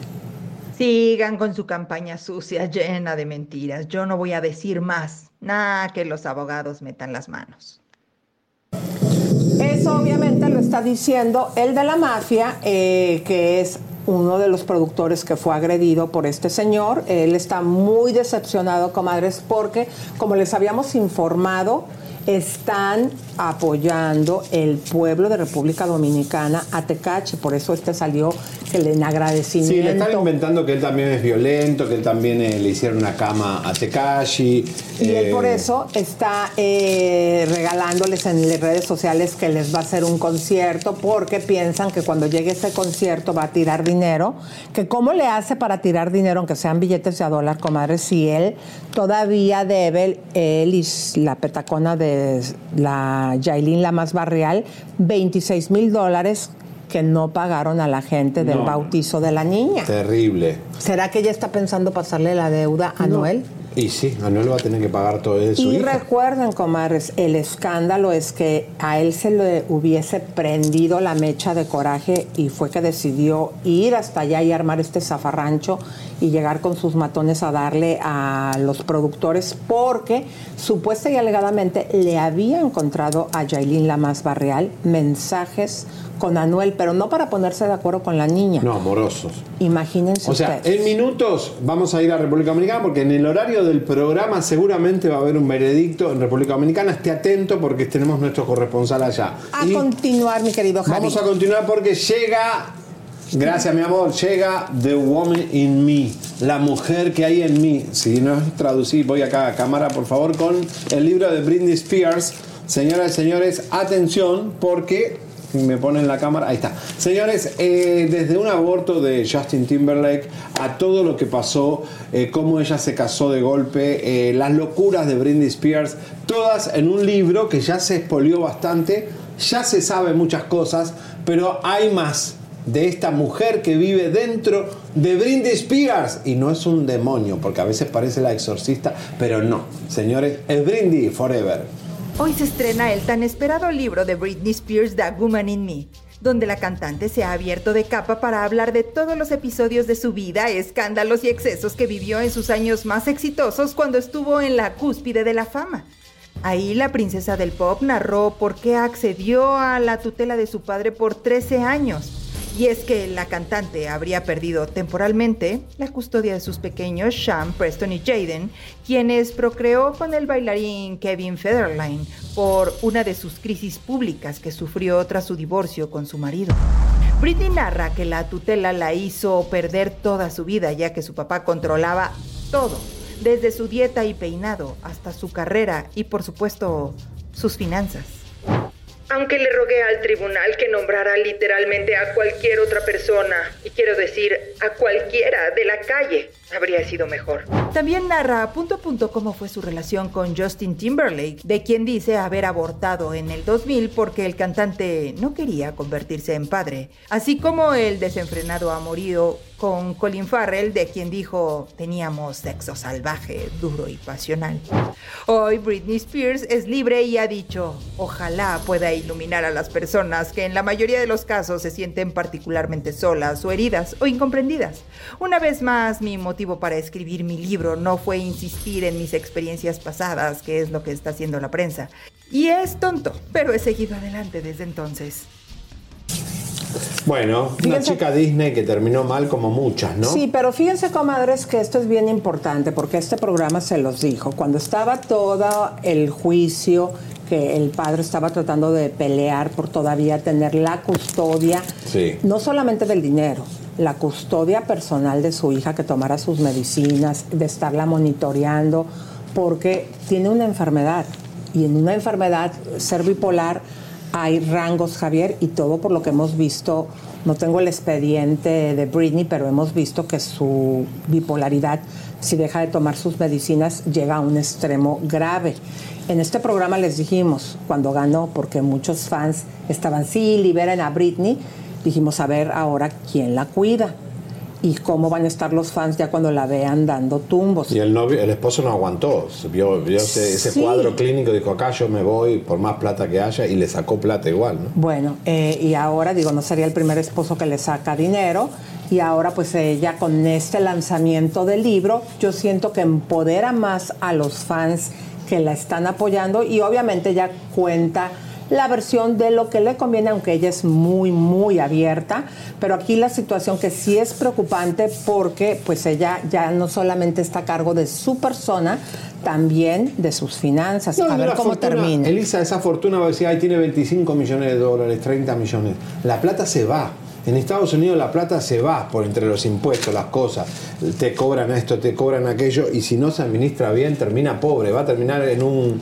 Sigan con su campaña sucia llena de mentiras. Yo no voy a decir más. Nada que los abogados metan las manos. Eso obviamente lo está diciendo el de la mafia, eh, que es uno de los productores que fue agredido por este señor. Él está muy decepcionado, comadres, porque, como les habíamos informado, están apoyando el pueblo de República Dominicana a Tecachi. Por eso este salió le en agradecimiento. Sí, le están inventando que él también es violento, que él también eh, le hicieron una cama a Tekashi. Y él eh, por eso está eh, regalándoles en las redes sociales que les va a hacer un concierto porque piensan que cuando llegue ese concierto va a tirar dinero. Que cómo le hace para tirar dinero, aunque sean billetes de a dólar, comadre, si él todavía debe, él y la petacona de la Yailin, la más barrial, 26 mil dólares que no pagaron a la gente del No. bautizo de la niña. Terrible. ¿Será que ella está pensando pasarle la deuda a Noel? Y sí, Anuel va a tener que pagar todo de su Y hija. recuerden, comadres, el escándalo es que a él se le hubiese prendido la mecha de coraje y fue que decidió ir hasta allá y armar este zafarrancho y llegar con sus matones a darle a los productores porque supuesta y alegadamente le había encontrado a Yailin la más barreal mensajes con Anuel, pero no para ponerse de acuerdo con la niña. No, amorosos. Imagínense O sea, ustedes. en minutos vamos a ir a República Dominicana porque en el horario del programa seguramente va a haber un veredicto en República Dominicana. Esté atento porque tenemos nuestro corresponsal allá. A Y continuar, mi querido Javi. vamos a continuar porque llega, gracias mi amor, llega The Woman in Me, la mujer que hay en mí. Si no es traducir, voy acá a cámara por favor con el libro de Britney Spears. Señoras y señores, atención porque me ponen la cámara, ahí está. Señores, eh, desde un aborto de Justin Timberlake a todo lo que pasó, eh, cómo ella se casó de golpe, eh, las locuras de Britney Spears, todas en un libro que ya se expolió bastante, ya se sabe muchas cosas, pero hay más de esta mujer que vive dentro de Britney Spears y no es un demonio, porque a veces parece la exorcista, pero no, señores, es Britney Forever. Hoy se estrena el tan esperado libro de Britney Spears, The Woman in Me, donde la cantante se ha abierto de capa para hablar de todos los episodios de su vida, escándalos y excesos que vivió en sus años más exitosos cuando estuvo en la cúspide de la fama. Ahí la princesa del pop narró por qué accedió a la tutela de su padre por 13 años. Y es que la cantante habría perdido temporalmente la custodia de sus pequeños Sham, Preston y Jaden, quienes procreó con el bailarín Kevin Federline por una de sus crisis públicas que sufrió tras su divorcio con su marido. Britney narra que la tutela la hizo perder toda su vida ya que su papá controlaba todo, desde su dieta y peinado hasta su carrera y por supuesto sus finanzas. Aunque le rogué al tribunal que nombrara literalmente a cualquier otra persona, y quiero decir a cualquiera de la calle, habría sido mejor. También narra punto a punto cómo fue su relación con Justin Timberlake, de quien dice haber abortado en el 2000 porque el cantante no quería convertirse en padre, así como el desenfrenado amorío con Colin Farrell, de quien dijo teníamos sexo salvaje, duro y pasional. Hoy Britney Spears es libre y ha dicho, ojalá pueda iluminar a las personas que en la mayoría de los casos se sienten particularmente solas o heridas o incomprendidas. Una vez más, mi motivo para escribir mi libro no fue insistir en mis experiencias pasadas, que es lo que está haciendo la prensa. Y es tonto, pero he seguido adelante desde entonces. Bueno, una Fíjense- chica Disney que terminó mal como muchas, ¿no? Sí, pero fíjense, comadres, que esto es bien importante porque este programa se los dijo. Cuando estaba todo el juicio que el padre estaba tratando de pelear por todavía tener la custodia, Sí. no solamente del dinero, la custodia personal de su hija que tomara sus medicinas, de estarla monitoreando, porque tiene una enfermedad. Y en una enfermedad, ser bipolar, hay rangos, Javier, y todo por lo que hemos visto. No tengo el expediente de Britney, pero hemos visto que su bipolaridad, si deja de tomar sus medicinas, llega a un extremo grave. En este programa les dijimos, cuando ganó, porque muchos fans estaban, sí, liberen a Britney, dijimos, a ver ahora quién la cuida y cómo van a estar los fans ya cuando la vean dando tumbos. Y el novio, el esposo no aguantó, vio, vio ese, ese Sí. cuadro clínico, dijo acá yo me voy por más plata que haya y le sacó plata igual, ¿no? Bueno, eh, y ahora digo, no sería el primer esposo que le saca dinero. Y ahora pues ella con este lanzamiento del libro, yo siento que empodera más a los fans que la están apoyando y obviamente ella cuenta la versión de lo que le conviene, aunque ella es muy, muy abierta. Pero aquí la situación que sí es preocupante porque pues ella ya no solamente está a cargo de su persona, también de sus finanzas. No, a ver cómo fortuna, termina. Elisa, esa fortuna va a decir, ay, tiene 25 millones de dólares, 30 millones. La plata se va. En Estados Unidos la plata se va por entre los impuestos, las cosas. Te cobran esto, te cobran aquello, y si no se administra bien, termina pobre. Va a terminar en un.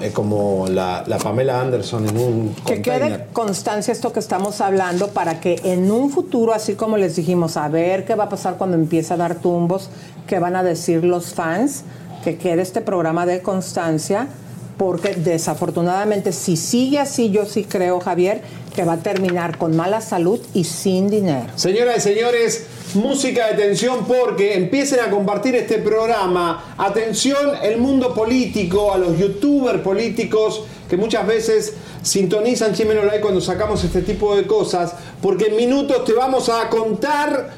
eh, como la, la Pamela Anderson en un. Que quede constancia esto que estamos hablando para que en un futuro, así como les dijimos, a ver qué va a pasar cuando empiece a dar tumbos, qué van a decir los fans, que quede este programa de constancia, porque desafortunadamente si sigue así, yo sí creo, Javier, que va a terminar con mala salud y sin dinero. Señoras y señores, música de tensión porque empiecen a compartir este programa. Atención, el mundo político, a los youtubers políticos que muchas veces sintonizan Chimeno Live cuando sacamos este tipo de cosas, porque en minutos te vamos a contar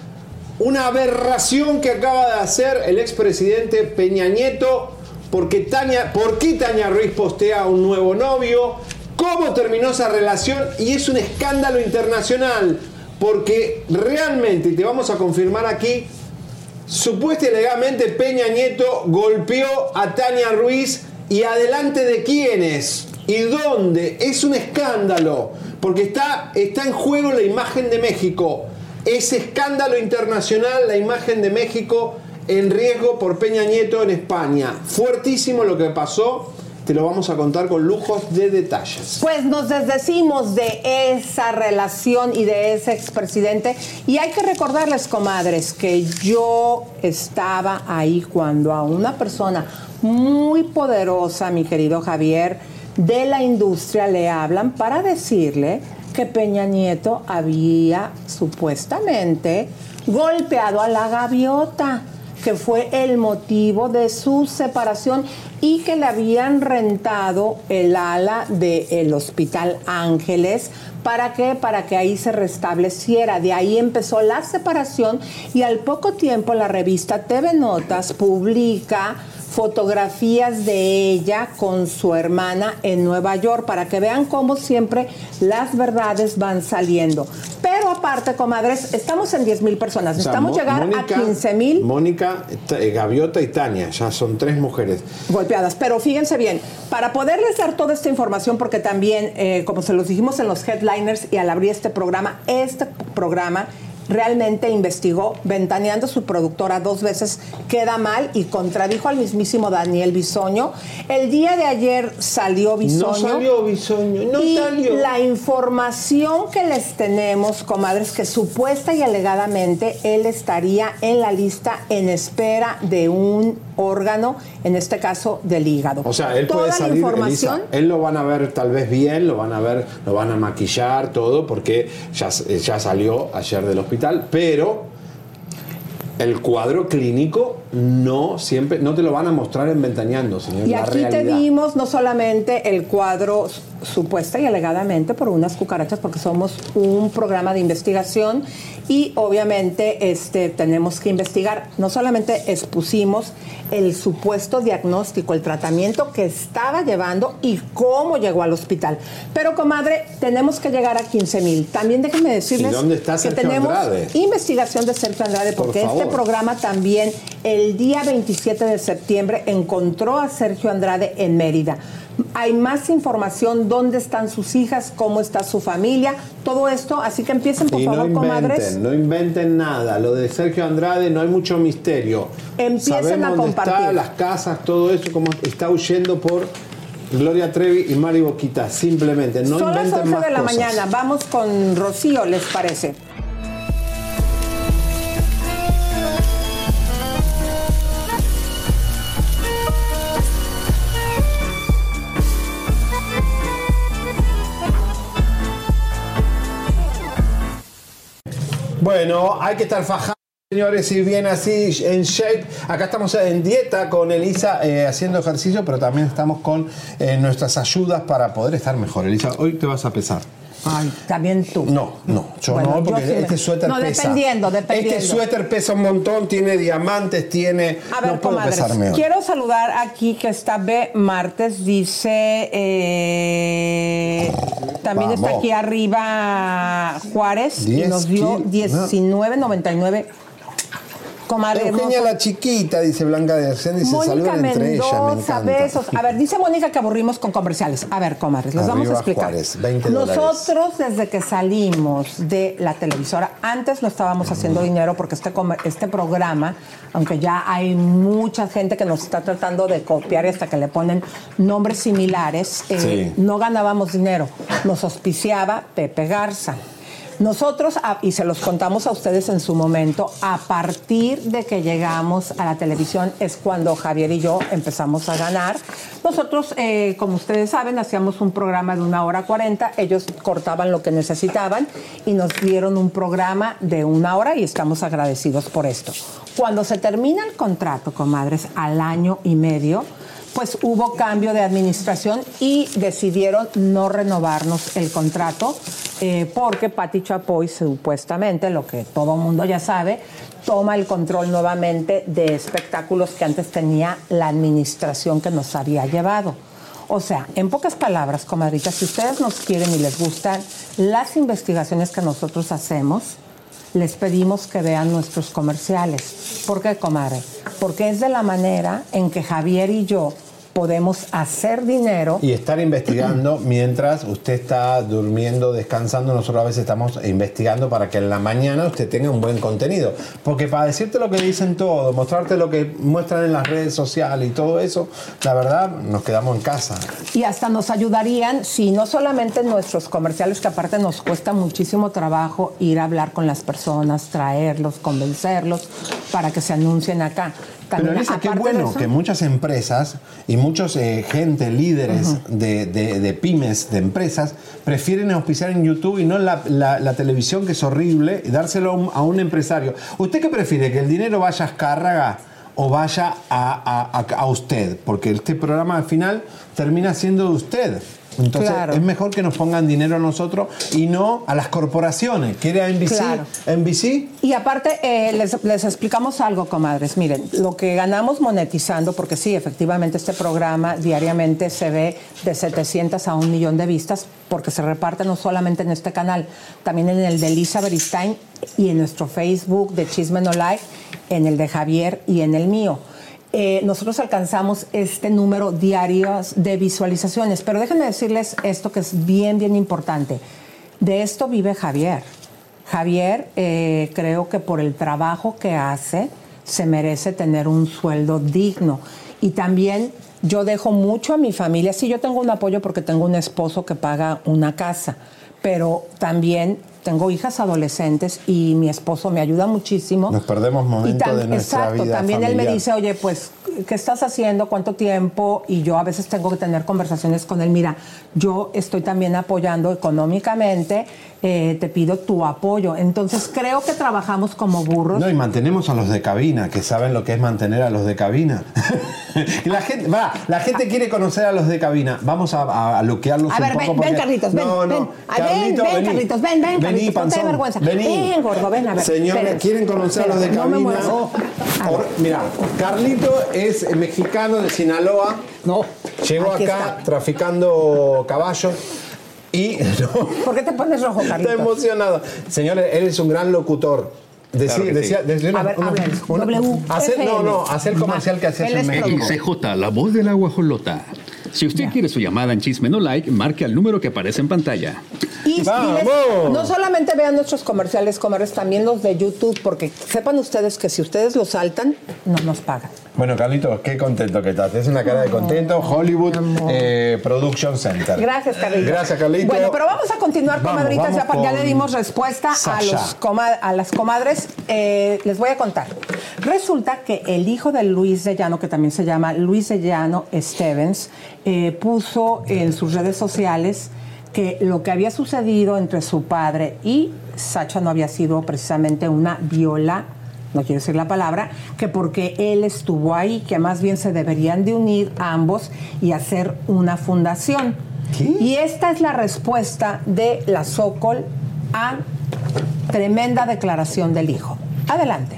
una aberración que acaba de hacer el expresidente Peña Nieto, porque Tania, por qué Tania Ruiz postea un nuevo novio, cómo terminó esa relación y es un escándalo internacional, porque realmente, te vamos a confirmar aquí, supuesta y legalmente Peña Nieto golpeó a Tania Ruiz y adelante de quiénes y dónde. Es un escándalo, porque está, está en juego la imagen de México. Ese escándalo internacional, la imagen de México en riesgo por Peña Nieto en España. Fuertísimo lo que pasó. Te lo vamos a contar con lujos de detalles. Pues nos desdecimos de esa relación y de ese expresidente. Y hay que recordarles, comadres, que yo estaba ahí cuando a una persona muy poderosa, mi querido Javier, de la industria le hablan para decirle que Peña Nieto había supuestamente golpeado a la gaviota, que fue el motivo de su separación y que le habían rentado el ala del Hospital Ángeles. ¿Para qué? Para que ahí se restableciera. De ahí empezó la separación y al poco tiempo la revista TV Notas publica fotografías de ella con su hermana en Nueva York para que vean cómo siempre las verdades van saliendo. Pero aparte, comadres, estamos en 10 mil personas. Necesitamos llegar a 15 mil. Mónica, eh, Gaviota y Tania, ya son tres mujeres. Golpeadas. Pero fíjense bien, para poderles dar toda esta información, porque también, eh, como se los dijimos en los headliners y al abrir este programa, este programa realmente investigó, ventaneando su productora dos veces, queda mal y contradijo al mismísimo Daniel Bisoño. El día de ayer salió Bisoño. No salió Bisoño, no y salió. La información que les tenemos, comadres, que supuesta y alegadamente él estaría en la lista en espera de un órgano, en este caso del hígado. O sea, él Toda puede la salir, información Elisa, él lo van a ver tal vez bien, lo van a ver, lo van a maquillar, todo, porque ya, ya salió ayer del hospital, pero el cuadro clínico no siempre, no te lo van a mostrar en Ventaneando, señor. Y aquí te dimos no solamente el cuadro supuesta y alegadamente por unas cucarachas, porque somos un programa de investigación y obviamente este, tenemos que investigar. No solamente expusimos el supuesto diagnóstico, el tratamiento que estaba llevando y cómo llegó al hospital. Pero, comadre, tenemos que llegar a 15 mil. También déjenme decirles ¿Y dónde está que tenemos Andrade? investigación de Sergio Andrade, Por porque este programa también el día 27 de septiembre encontró a Sergio Andrade en Mérida. Hay más información, dónde están sus hijas, cómo está su familia, todo esto, así que empiecen por Y no favor, comadres. inventen, no inventen nada. Lo de Sergio Andrade no hay mucho misterio. Empiecen Sabemos a dónde compartir. está, las casas, todo eso, como está huyendo por Gloria Trevi y Mari Boquita. Simplemente, no Son las inventen 11 más de la cosas. mañana, vamos con Rocío, ¿les parece? Bueno, hay que estar fajando. Señores, y bien así en shape. Acá estamos en dieta con Elisa eh, haciendo ejercicio, pero también estamos con eh, nuestras ayudas para poder estar mejor. Elisa, hoy te vas a pesar. Ay, también tú. No, no, yo Bueno, no, yo porque sí me- este suéter No, pesa. dependiendo, dependiendo. Este suéter pesa un montón, tiene diamantes, tiene. A ver, no puedo comadres, pesarme hoy. quiero saludar aquí que está B Martes, dice, eh, también está aquí arriba Juárez y nos dio kil- no. 19.99. Comadre Eugenia hermosa. la chiquita, dice Blanca de Arcén, dice Mónica entre ellas, me besos. A ver, dice Mónica que aburrimos con comerciales. A ver, comadres, les vamos a Arriba explicar. Juárez, 20 dólares. Nosotros, desde que salimos de la televisora, antes no estábamos haciendo dinero porque este, este programa, aunque ya hay mucha gente que nos está tratando de copiar y hasta que le ponen nombres similares, eh, Sí. no ganábamos dinero. Nos auspiciaba Pepe Garza. Nosotros, y se los contamos a ustedes en su momento, a partir de que llegamos a la televisión es cuando Javier y yo empezamos a ganar. Nosotros, eh, como ustedes saben, hacíamos un programa de una hora cuarenta, ellos cortaban lo que necesitaban y nos dieron un programa de una hora y estamos agradecidos por esto. Cuando se termina el contrato, comadres, al año y medio, pues hubo cambio de administración y decidieron no renovarnos el contrato eh, porque Pati Chapoy supuestamente, lo que todo mundo ya sabe, toma el control nuevamente de espectáculos que antes tenía la administración que nos había llevado. O sea, en pocas palabras, comadritas, si ustedes nos quieren y les gustan las investigaciones que nosotros hacemos, les pedimos que vean nuestros comerciales. ¿Por qué, comadre? Porque es de la manera en que Javier y yo podemos hacer dinero. Y estar investigando mientras usted está durmiendo, descansando, nosotros a veces estamos investigando para que en la mañana usted tenga un buen contenido. Porque para decirte lo que dicen todos, mostrarte lo que muestran en las redes sociales y todo eso, la verdad nos quedamos en casa. Y hasta nos ayudarían si no solamente en nuestros comerciales, que aparte nos cuesta muchísimo trabajo ir a hablar con las personas, traerlos, convencerlos para que se anuncien acá. Pero Elisa, qué bueno eso- que muchas empresas y muchos eh, gente, líderes de, de- de pymes, de empresas, prefieren auspiciar en YouTube y no la, la- la televisión, que es horrible, y dárselo a un, a un empresario. ¿Usted qué prefiere? ¿Que el dinero vaya a Escárraga o vaya a, a- a- a usted? Porque este programa al final termina siendo de usted. Entonces Claro. es mejor que nos pongan dinero a nosotros y no a las corporaciones. ¿Quiere a NBC? Claro. NBC? Y aparte, eh, les, les explicamos algo, comadres. Miren, lo que ganamos monetizando, porque sí, efectivamente este programa diariamente se ve de 700 a un millón de vistas, porque se reparte no solamente en este canal, también en el de Lisa Beristain y en nuestro Facebook de Chisme No Like, en el de Javier y en el mío. Eh, nosotros alcanzamos este número diarios de visualizaciones, pero déjenme decirles esto que es bien, bien importante. De esto vive Javier. Javier, eh, creo que por el trabajo que hace, se merece tener un sueldo digno. Y también yo dejo mucho a mi familia. Sí, yo tengo un apoyo porque tengo un esposo que paga una casa, pero también tengo hijas adolescentes y mi esposo me ayuda muchísimo. Nos perdemos momentos de nuestra exacto, vida también él me dice, oye, pues, ¿qué estás haciendo? ¿Cuánto tiempo? Y yo a veces tengo que tener conversaciones con él. Mira, yo estoy también apoyando económicamente, eh, te pido tu apoyo. Entonces, creo que trabajamos como burros. No, y mantenemos a los de cabina, que saben lo que es mantener a los de cabina. la gente, va, la gente quiere conocer a los de cabina. Vamos a, a, a luquearlos A un ver, poco ven, porque- ven, Carlitos, ven, No, no. ven. Ven. Carlitos, ven, ven, Vení, Carlitos, no te panzón. vergüenza. Vení. Ven, gordo, ven, a ver. Señores. ¿quieren conocer a los de no me cabina? A. Or- mira, Carlito es mexicano de Sinaloa. No. Llegó Aquí acá está. traficando caballos. Y no, ¿Por qué te pones rojo, está Carlitos? emocionado. Señores, él es un gran locutor. Decí- Claro que sí. decía, decía una- A ver, una- hablen. una- W, hacer- no, no, hacer el comercial que hacías en es México. XCJ, la voz del agua jolota. Si usted quiere su llamada en Chisme No Like, marque al número que aparece en pantalla. No solamente vean nuestros comerciales, comadres, también los de YouTube, porque sepan ustedes que si ustedes los saltan, no nos pagan. Bueno, Carlitos, qué contento que estás. Es una cara de contento. Hollywood eh, Production Center. Gracias, Carlitos. Gracias, Carlitos. Bueno, pero vamos a continuar, Vamos, comadritas. vamos Ya, pa- ya con le dimos respuesta los a las comadres. Eh, les voy a contar. Resulta que el hijo de Luis de Llano, que también se llama Luis de Llano Stevens, eh, puso en sus redes sociales que lo que había sucedido entre su padre y Sacha no había sido precisamente una viola no quiero decir la palabra, que porque él estuvo ahí, que más bien se deberían de unir ambos y hacer una fundación. Y esta es la respuesta de la Sokol a tremenda declaración del hijo. Adelante.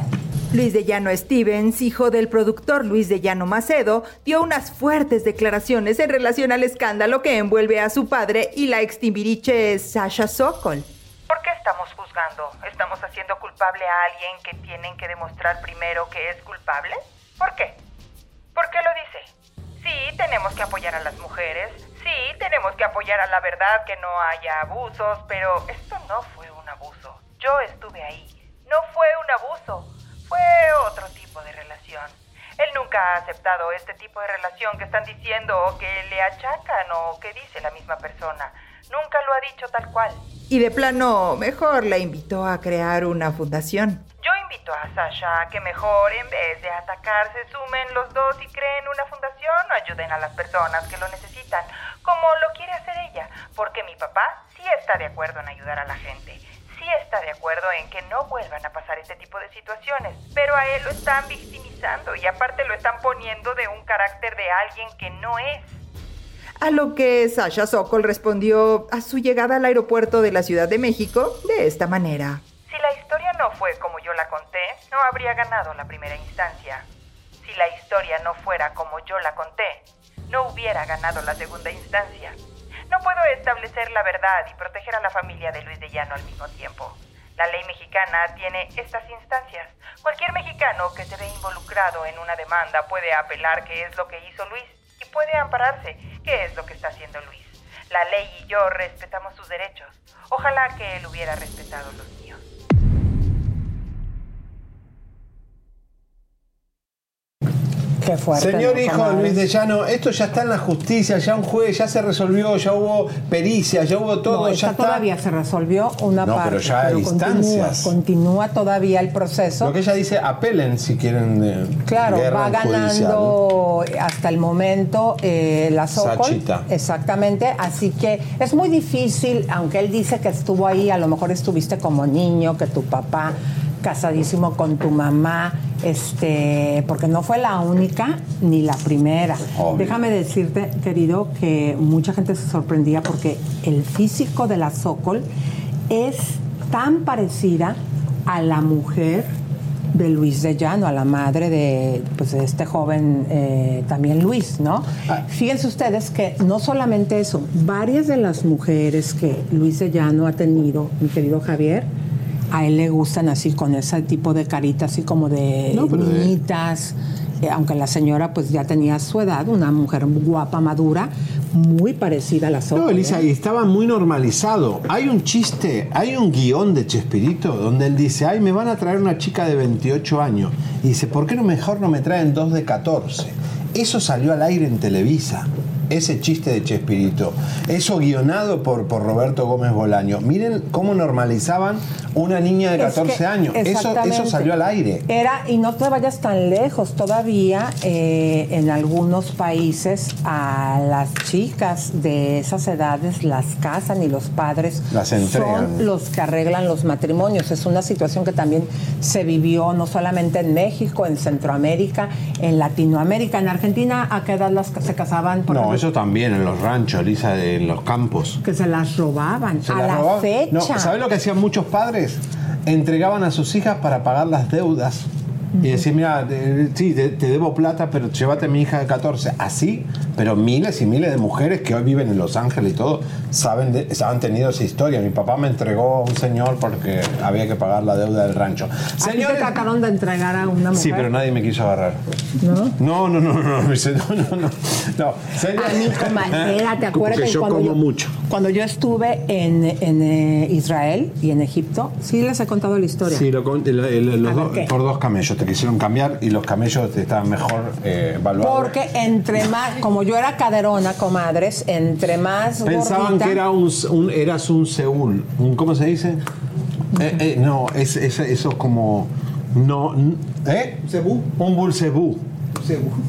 Luis de Llano Stevens, hijo del productor Luis de Llano Macedo, dio unas fuertes declaraciones en relación al escándalo que envuelve a su padre y la extimbiriche Sasha Sokol. ¿Por qué estamos juzgando? ¿Estamos haciendo culpable a alguien que tienen que demostrar primero que es culpable? ¿Por qué? ¿Por qué lo dice? Sí, tenemos que apoyar a las mujeres. Sí, tenemos que apoyar a la verdad, que no haya abusos, pero esto no fue un abuso. Yo estuve ahí. No fue un abuso. Fue otro tipo de relación. Él nunca ha aceptado este tipo de relación que están diciendo o que le achacan o que dice la misma persona. Nunca lo ha dicho tal cual. Y de plano, mejor la invitó a crear una fundación. Yo invito a Sasha a que mejor, en vez de atacarse, sumen los dos y creen una fundación o ayuden a las personas que lo necesitan, como lo quiere hacer ella, porque mi papá sí está de acuerdo en ayudar a la gente. Sí está de acuerdo en que no vuelvan a pasar este tipo de situaciones, pero a él lo están victimizando y aparte lo están poniendo de un carácter de alguien que no es. A lo que Sasha Sokol respondió a su llegada al aeropuerto de la Ciudad de México de esta manera. Si la historia no fue como yo la conté, no habría ganado la primera instancia. Si la historia no fuera como yo la conté, no hubiera ganado la segunda instancia. No puedo establecer la verdad y proteger a la familia de Luis de Llano al mismo tiempo. La ley mexicana tiene estas instancias. Cualquier mexicano que se ve involucrado en una demanda puede apelar qué es lo que hizo Luis y puede ampararse qué es lo que está haciendo Luis. La ley y yo respetamos sus derechos. Ojalá que él hubiera respetado los Qué fuerte. Señor ¿no, hijo? Luis de Llano, esto ya está en la justicia, ya un juez, ya se resolvió, ya hubo pericia, ya hubo todo, No, ya está. todavía se resolvió una No, parte. pero ya hay continúa, instancias. continúa todavía el proceso. Lo que ella dice, apelen si quieren. eh, Claro, va judicial. ganando hasta el momento eh, la Sokol. Sachita. Exactamente, así que es muy difícil, aunque él dice que estuvo ahí, a lo mejor estuviste como niño, que tu papá casadísimo con tu mamá, este, porque no fue la única ni la primera. Obvio. Déjame decirte, querido, que mucha gente se sorprendía porque el físico de la Sokol es tan parecida a la mujer de Luis de Llano, a la madre de, pues, de este joven eh, también Luis, ¿no? Fíjense ustedes que no solamente eso, varias de las mujeres que Luis de Llano ha tenido, mi querido Javier, a él le gustan así con ese tipo de carita, así como de No, de- niñitas. eh, aunque la señora pues ya tenía su edad, una mujer guapa, madura, muy parecida a la Sokol. No, Elisa, ¿eh? y estaba muy normalizado. Hay un chiste, hay un guion de Chespirito donde él dice, ay, me van a traer una chica de 28 años. Y dice, ¿por qué no mejor no me traen dos de 14? Eso salió al aire en Televisa. Ese chiste de Chespirito. Eso guionado por, por Roberto Gómez Bolaño. Miren cómo normalizaban una niña de Es 14 que- años. Eso, eso salió al aire. Era, y no te vayas tan lejos, todavía eh, en algunos países a las chicas de esas edades las casan y los padres Las entregan. son los que arreglan los matrimonios. Es una situación que también se vivió no solamente en México, en Centroamérica, en Latinoamérica. En Argentina, ¿a qué edad las, se casaban? Por No, ejemplo? Eso también en los ranchos, Elisa, en los campos. Que se las robaban. Se a las la robaban. fecha. No, ¿Sabes lo que hacían muchos padres? Entregaban a sus hijas para pagar las deudas. Y decir, mira, te- sí, te, te debo plata, pero llévate a mi hija de 14. Así, pero miles y miles de mujeres que hoy viven en Los Ángeles y todo, saben de- han tenido esa historia. Mi papá me entregó a un señor porque había que pagar la deuda del rancho. ¿A ti te trataron de entregar a una mujer? sí, pero nadie me quiso agarrar. ¿No? No, no, no, no, no, no, no. no. A mí, comadre, espérate, acuérdate Porque yo cuando como mucho. Cuando yo estuve en, en, eh, Israel y en Egipto, sí les he contado la historia. Sí, lo los ver, dos- ¿qué? por dos camellos te quisieron cambiar y los camellos te estaban mejor eh, evaluados. Porque entre más, como yo era caderona, comadres, entre más Pensaban gordita, que era un, un- eras un Seúl. Un, ¿Cómo se dice? Eh, eh, no, es, es- eso es como. No, ¿Eh? Un bulcebú.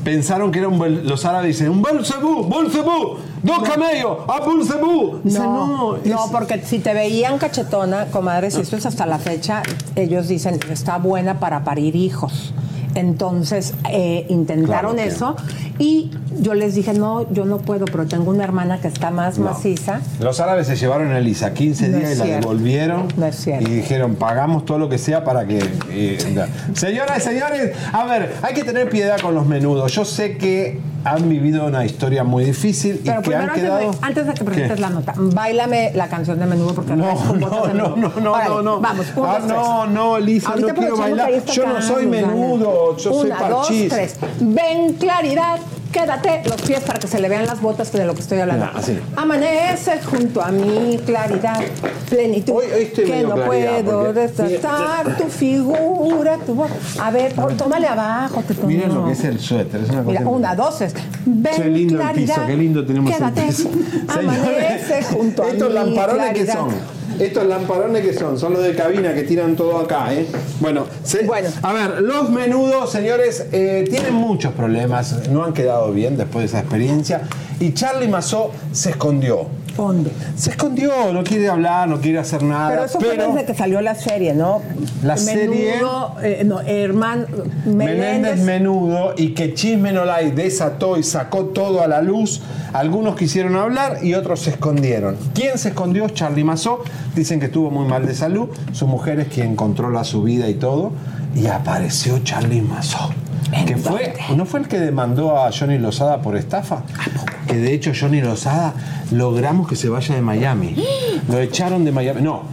Pensaron que era un. Los árabes dicen: ¡Un bulcebú! ¡Bulcebú! ¡Dos camellos! ¡A bulcebú! Dice, No, es- no, porque si te veían cachetona, comadres, esto es hasta la fecha, ellos dicen está buena para parir hijos. Entonces eh, intentaron Claro que- eso y yo les dije, no, yo no puedo, pero tengo una hermana que está más No. maciza. Los árabes se llevaron a Elisa 15 No días y la devolvieron. No es cierto. Y dijeron, pagamos todo lo que sea para que... eh. Señoras y señores, a ver, hay que tener piedad con los menudos. Yo sé que han vivido una historia muy difícil Pero y que han antes, quedado... de, antes de que presentes ¿Qué? la nota, bailame la canción de menudo porque No, no, no, no, no, Órale, no, no. Vamos, uno, Ah, dos, no, no, Elisa, no quiero bailar. Yo no soy menudo, yo soy Una, dos, parchís. tres. Ven, claridad, Quédate los pies para que se le vean las botas de lo que estoy hablando. No, así. Amanece junto a mi claridad, plenitud. Hoy- hoy estoy que no claridad, puedo destratar tu figura, tu voz. A ver, tómale abajo. Te tomo. lo que es el suéter, es una cosa. Mira, una, dos, tres. Ven, Qué lindo el claridad, piso, qué lindo tenemos Quédate. el piso. Amanece junto a Estos mi lamparones que claridad. son. Estos lamparones que son, son los de cabina que tiran todo acá, ¿eh? Bueno, se- a ver, los menudos, señores, eh, tienen muchos problemas, no han quedado bien después de esa experiencia. Y Charlie Mazó se escondió. Se escondió, no quiere hablar, no quiere hacer nada. Pero eso fue desde que salió la serie, ¿no? La serie- Menudo, eh, no, hermano Menéndez Meléndez. Menudo y que Chisme No Like desató y sacó todo a la luz. Algunos quisieron hablar y otros se escondieron. ¿Quién se escondió? Charlie Mazó. Dicen que estuvo muy mal de salud. Su mujer es quien controla su vida y todo. Y apareció Charlie Mazó. Que fue, ¿No fue el que demandó a Johnny Lozada por estafa? Que de hecho Johnny Lozada logramos que se vaya de Miami. Lo echaron de Miami. No,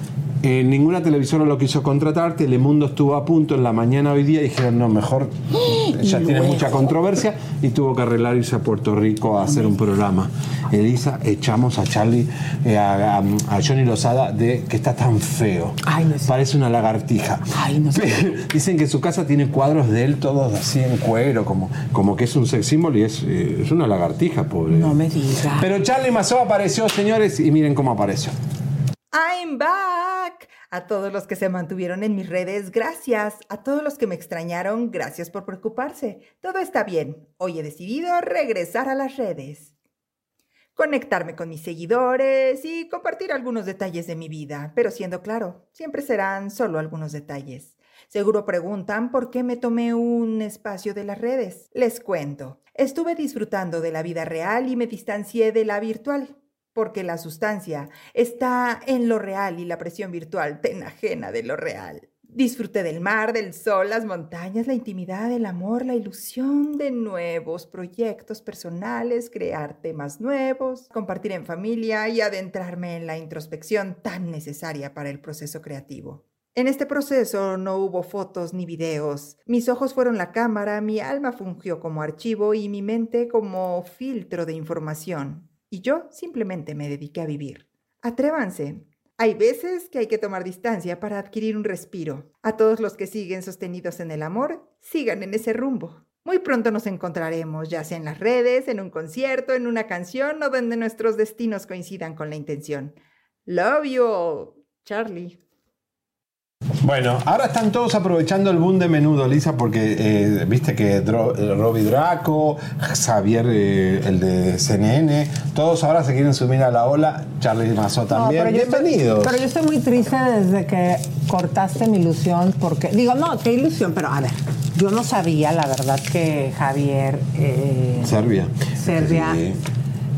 eh, ninguna televisora lo quiso contratar, Telemundo estuvo a punto en la mañana hoy día y dijeron, no, mejor, ya tiene mucha controversia y tuvo que arreglar irse a Puerto Rico a hacer un programa. Elisa, echamos a Charlie, eh, a, a- Johnny Lozada de que está tan feo. Parece una lagartija. Dicen que su casa tiene cuadros de él todos así en cuero, como, como que es un sex symbol y es, eh, es una lagartija, pobre. No me digas. Pero Charlie Mazó apareció, señores, y miren cómo apareció. I'm back. A todos los que se mantuvieron en mis redes, gracias. A todos los que me extrañaron, gracias por preocuparse. Todo está bien. Hoy he decidido regresar a las redes. Conectarme con mis seguidores y compartir algunos detalles de mi vida, pero siendo claro, siempre serán solo algunos detalles. Seguro preguntan por qué me tomé un espacio de las redes. Les cuento. Estuve disfrutando de la vida real y me distancié de la virtual porque la sustancia está en lo real y la presión virtual te enajena de lo real. Disfruté del mar, del sol, las montañas, la intimidad, el amor, la ilusión de nuevos proyectos personales, crear temas nuevos, compartir en familia y adentrarme en la introspección tan necesaria para el proceso creativo. En este proceso no hubo fotos ni videos. Mis ojos fueron la cámara, mi alma fungió como archivo y mi mente como filtro de información. Y yo simplemente me dediqué a vivir. Atrévanse. Hay veces que hay que tomar distancia para adquirir un respiro. A todos los que siguen sostenidos en el amor, sigan en ese rumbo. Muy pronto nos encontraremos, ya sea en las redes, en un concierto, en una canción o donde nuestros destinos coincidan con la intención. Love you all, Charlie. Bueno, ahora están todos aprovechando el boom de menudo, Lisa, porque eh, viste que Dro- eh, Robbie Draco, Xavier, eh, el de CNN, todos ahora se quieren subir a la ola. Charlie Mazó también. pero yo estoy- Bienvenidos. pero yo estoy muy triste desde que cortaste mi ilusión, porque, digo, no, qué ilusión, pero a ver, yo no sabía, la verdad, que Javier eh, Serbia. Serbia, Sí.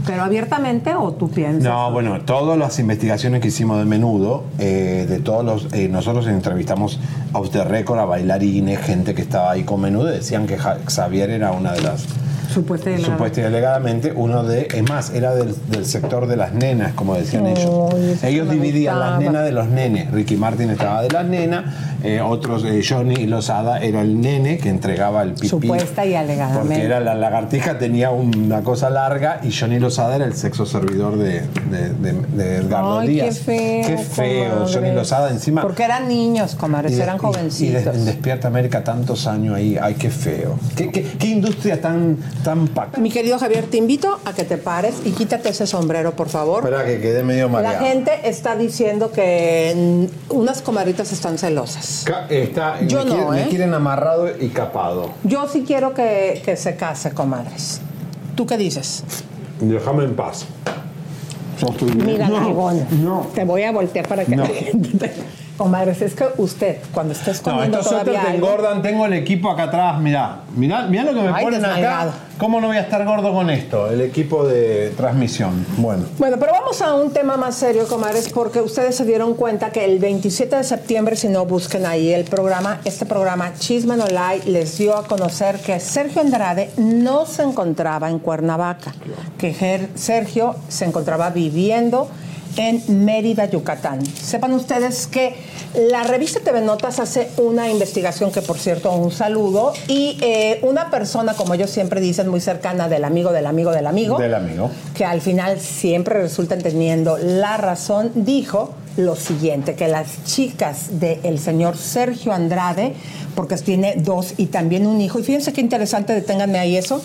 Pero abiertamente o tú piensas. No, bueno, todas las investigaciones que hicimos de menudo, eh, de todos los. eh, nosotros entrevistamos off the record a bailarines, gente que estaba ahí con menudo, decían que Xavier era una de las. Supuesta y. Supuesta y delegadamente, uno de. Es más, era del, del sector de las nenas, como decían ellos. Ellos dividían las nenas de los nenes. Ricky Martin estaba de las nenas, eh, otros, eh, Johnny Lozada era el nene que entregaba el pipí. Supuesta y alegadamente. Porque era la lagartija, tenía una cosa larga y Johnny Lozada era el sexo servidor de, de, de- de Edgardo Ay, Díaz. qué feo. Qué feo, comadres. Johnny Lozada encima. Porque eran niños, comadres, y eran jovencitos. Y, en Despierta América tantos años ahí, ay, qué feo. ¿Qué, qué, qué industria tan, tan pac- Mi querido Javier, te invito a que te pares y quítate ese sombrero, por favor. Espera que quede medio La mareado. gente está diciendo que unas comadritas están celosas. Ca- Está, Yo me, no, quieren, me quieren amarrado y capado. Yo sí quiero que, que se case, comadres. ¿Tú qué dices? Déjame en paz. Estoy bien. Mira, No. No. Te voy a voltear para que No. la gente te- Comadres, es que usted, cuando esté No, escondiendo estos todavía te algo... engordan. Tengo el equipo acá atrás, mirá. Mirá, mirá lo que me Ay, ponen acá. ¿Cómo no voy a estar gordo con esto? El equipo de transmisión. Bueno. Bueno, pero vamos a un tema más serio, comadres, porque ustedes se dieron cuenta que el 27 de septiembre, si no busquen ahí el programa, este programa Chisme No Lie les dio a conocer que Sergio Andrade no se encontraba en Cuernavaca, que Sergio se encontraba viviendo en Mérida, Yucatán. Sepan ustedes que la revista TV Notas hace una investigación que, por cierto, un saludo, y eh, una persona, como ellos siempre dicen, muy cercana del amigo, del amigo, del amigo, Del amigo. que al final siempre resulta entendiendo la razón, dijo lo siguiente, que las chicas del señor Sergio Andrade, porque tiene dos y también un hijo, y fíjense qué interesante, deténganme ahí eso,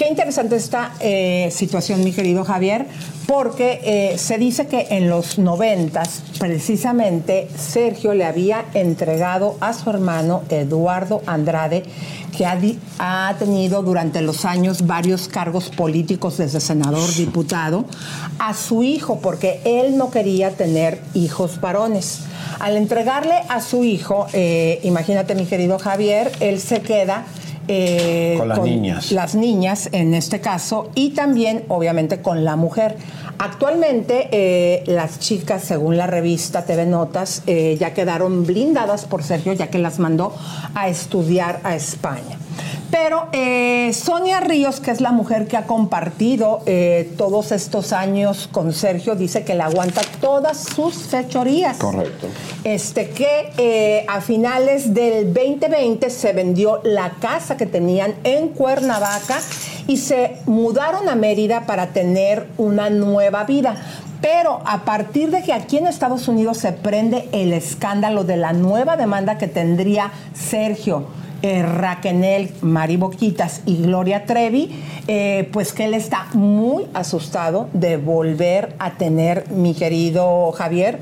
qué interesante esta eh, situación, mi querido Javier, porque eh, se dice que en los noventas, precisamente, Sergio le había entregado a su hermano Eduardo Andrade, que ha, tenido durante los años varios cargos políticos desde senador, diputado, a su hijo, porque él no quería tener hijos varones. Al entregarle a su hijo, eh, imagínate mi querido Javier, él se queda eh, Con las niñas. las niñas en este caso y también obviamente con la mujer. Actualmente eh, las chicas, según la revista TV Notas, eh, ya quedaron blindadas por Sergio ya que las mandó a estudiar a España. Pero eh, Sonia Ríos, que es la mujer que ha compartido eh, todos estos años con Sergio, dice que le aguanta todas sus fechorías. Correcto. Este que eh, a finales del 2020 se vendió la casa que tenían en Cuernavaca y se mudaron a Mérida para tener una nueva vida. Pero a partir de que aquí en Estados Unidos se prende el escándalo de la nueva demanda que tendría Sergio, eh, Raquenel, Mari Boquitas y Gloria Trevi, eh, pues que él está muy asustado de volver a tener, mi querido Javier,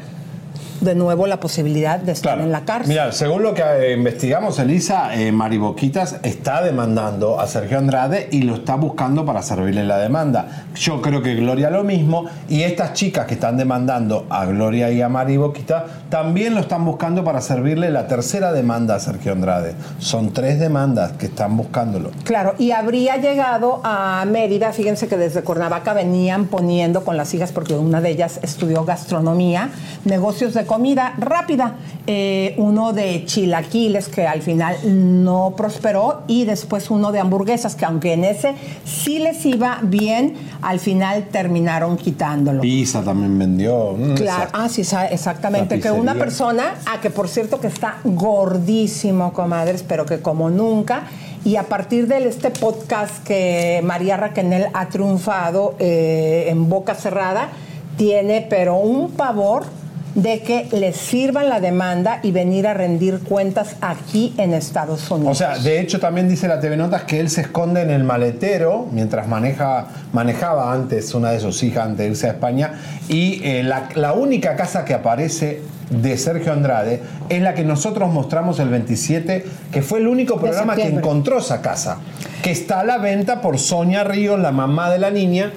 de nuevo la posibilidad de estar en la cárcel. Mira, según lo que eh, investigamos, Elisa, eh, Mariboquitas está demandando a Sergio Andrade y lo está buscando para servirle la demanda. Yo creo que Gloria lo mismo y estas chicas que están demandando a Gloria y a Mariboquitas también lo están buscando para servirle la tercera demanda a Sergio Andrade. Son tres demandas que están buscándolo. Claro, y habría llegado a Mérida, fíjense que desde Cuernavaca venían poniendo con las hijas, porque una de ellas estudió gastronomía, negocios de comida rápida, eh, uno de chilaquiles que al final no prosperó y después uno de hamburguesas que aunque en ese sí les iba bien, al final terminaron quitándolo. Pizza también vendió. mm, Claro, ah, sí, exactamente. Que una persona, ah, que por cierto que está gordísimo, comadres, pero que como nunca. Y a partir de este podcast que María Raquenel ha triunfado eh, en boca cerrada, tiene pero un pavor de que le sirvan la demanda y venir a rendir cuentas aquí en Estados Unidos. O sea, de hecho también dice la TV Notas que él se esconde en el maletero mientras maneja, manejaba antes una de sus hijas antes de irse a España y eh, la, la única casa que aparece de Sergio Andrade es la que nosotros mostramos el 27, que fue el único programa que encontró esa casa, que está a la venta por Sonia Ríos, la mamá de la niña,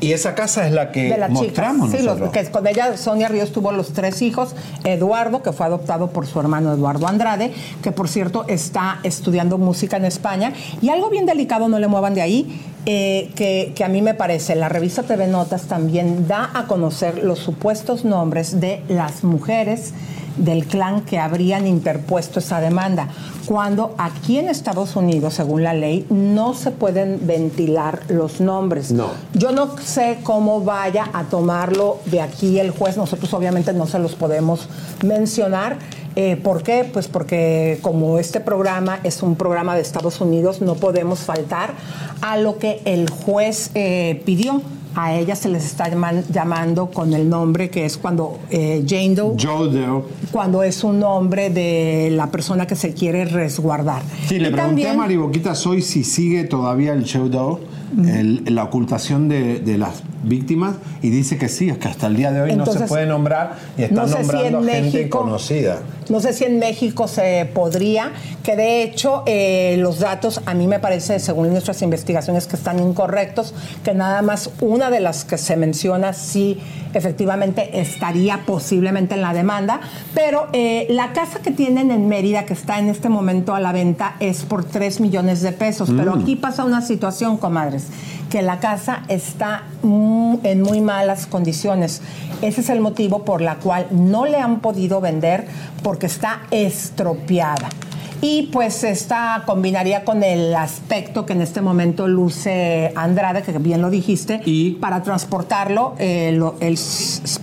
y esa casa es la que de chicas. mostramos Sí, los- que con ella Sonia Ríos tuvo los tres hijos, Eduardo, que fue adoptado por su hermano Eduardo Andrade, que por cierto está estudiando música en España. Y algo bien delicado, no le muevan de ahí, eh, que, que a mí me parece, la revista TV Notas también da a conocer los supuestos nombres de las mujeres del clan que habrían interpuesto esa demanda, cuando aquí en Estados Unidos, según la ley, no se pueden ventilar los nombres. No. Yo no sé cómo vaya a tomarlo de aquí el juez. Nosotros obviamente no se los podemos mencionar. Eh, ¿Por qué? Pues porque como este programa es un programa de Estados Unidos, no podemos faltar a lo que el juez eh, pidió. A ella se les está llaman- llamando con el nombre que es cuando eh, Jane Doe, Joe Doe. cuando es un nombre de la persona que se quiere resguardar. Sí, le pregunté también- a Mari Boquitas hoy si sigue todavía el show Doe, el- la ocultación de, de las víctimas, y dice que sí, es que hasta el día de hoy no se puede nombrar y están no sé si nombrando en a gente México- conocida. No sé si en México se podría, que de hecho eh, los datos a mí me parece, según nuestras investigaciones, que están incorrectos, que nada más una de las que se menciona sí efectivamente estaría posiblemente en la demanda, pero eh, la casa que tienen en Mérida, que está en este momento a la venta, es por 3 millones de pesos, pero Mm. aquí pasa una situación, que la casa está en muy malas condiciones. Ese es el motivo por la cual no le han podido vender porque está estropeada. Y pues esta combinaría con el aspecto que en este momento luce Andrade, que bien lo dijiste, y para transportarlo, eh, lo- él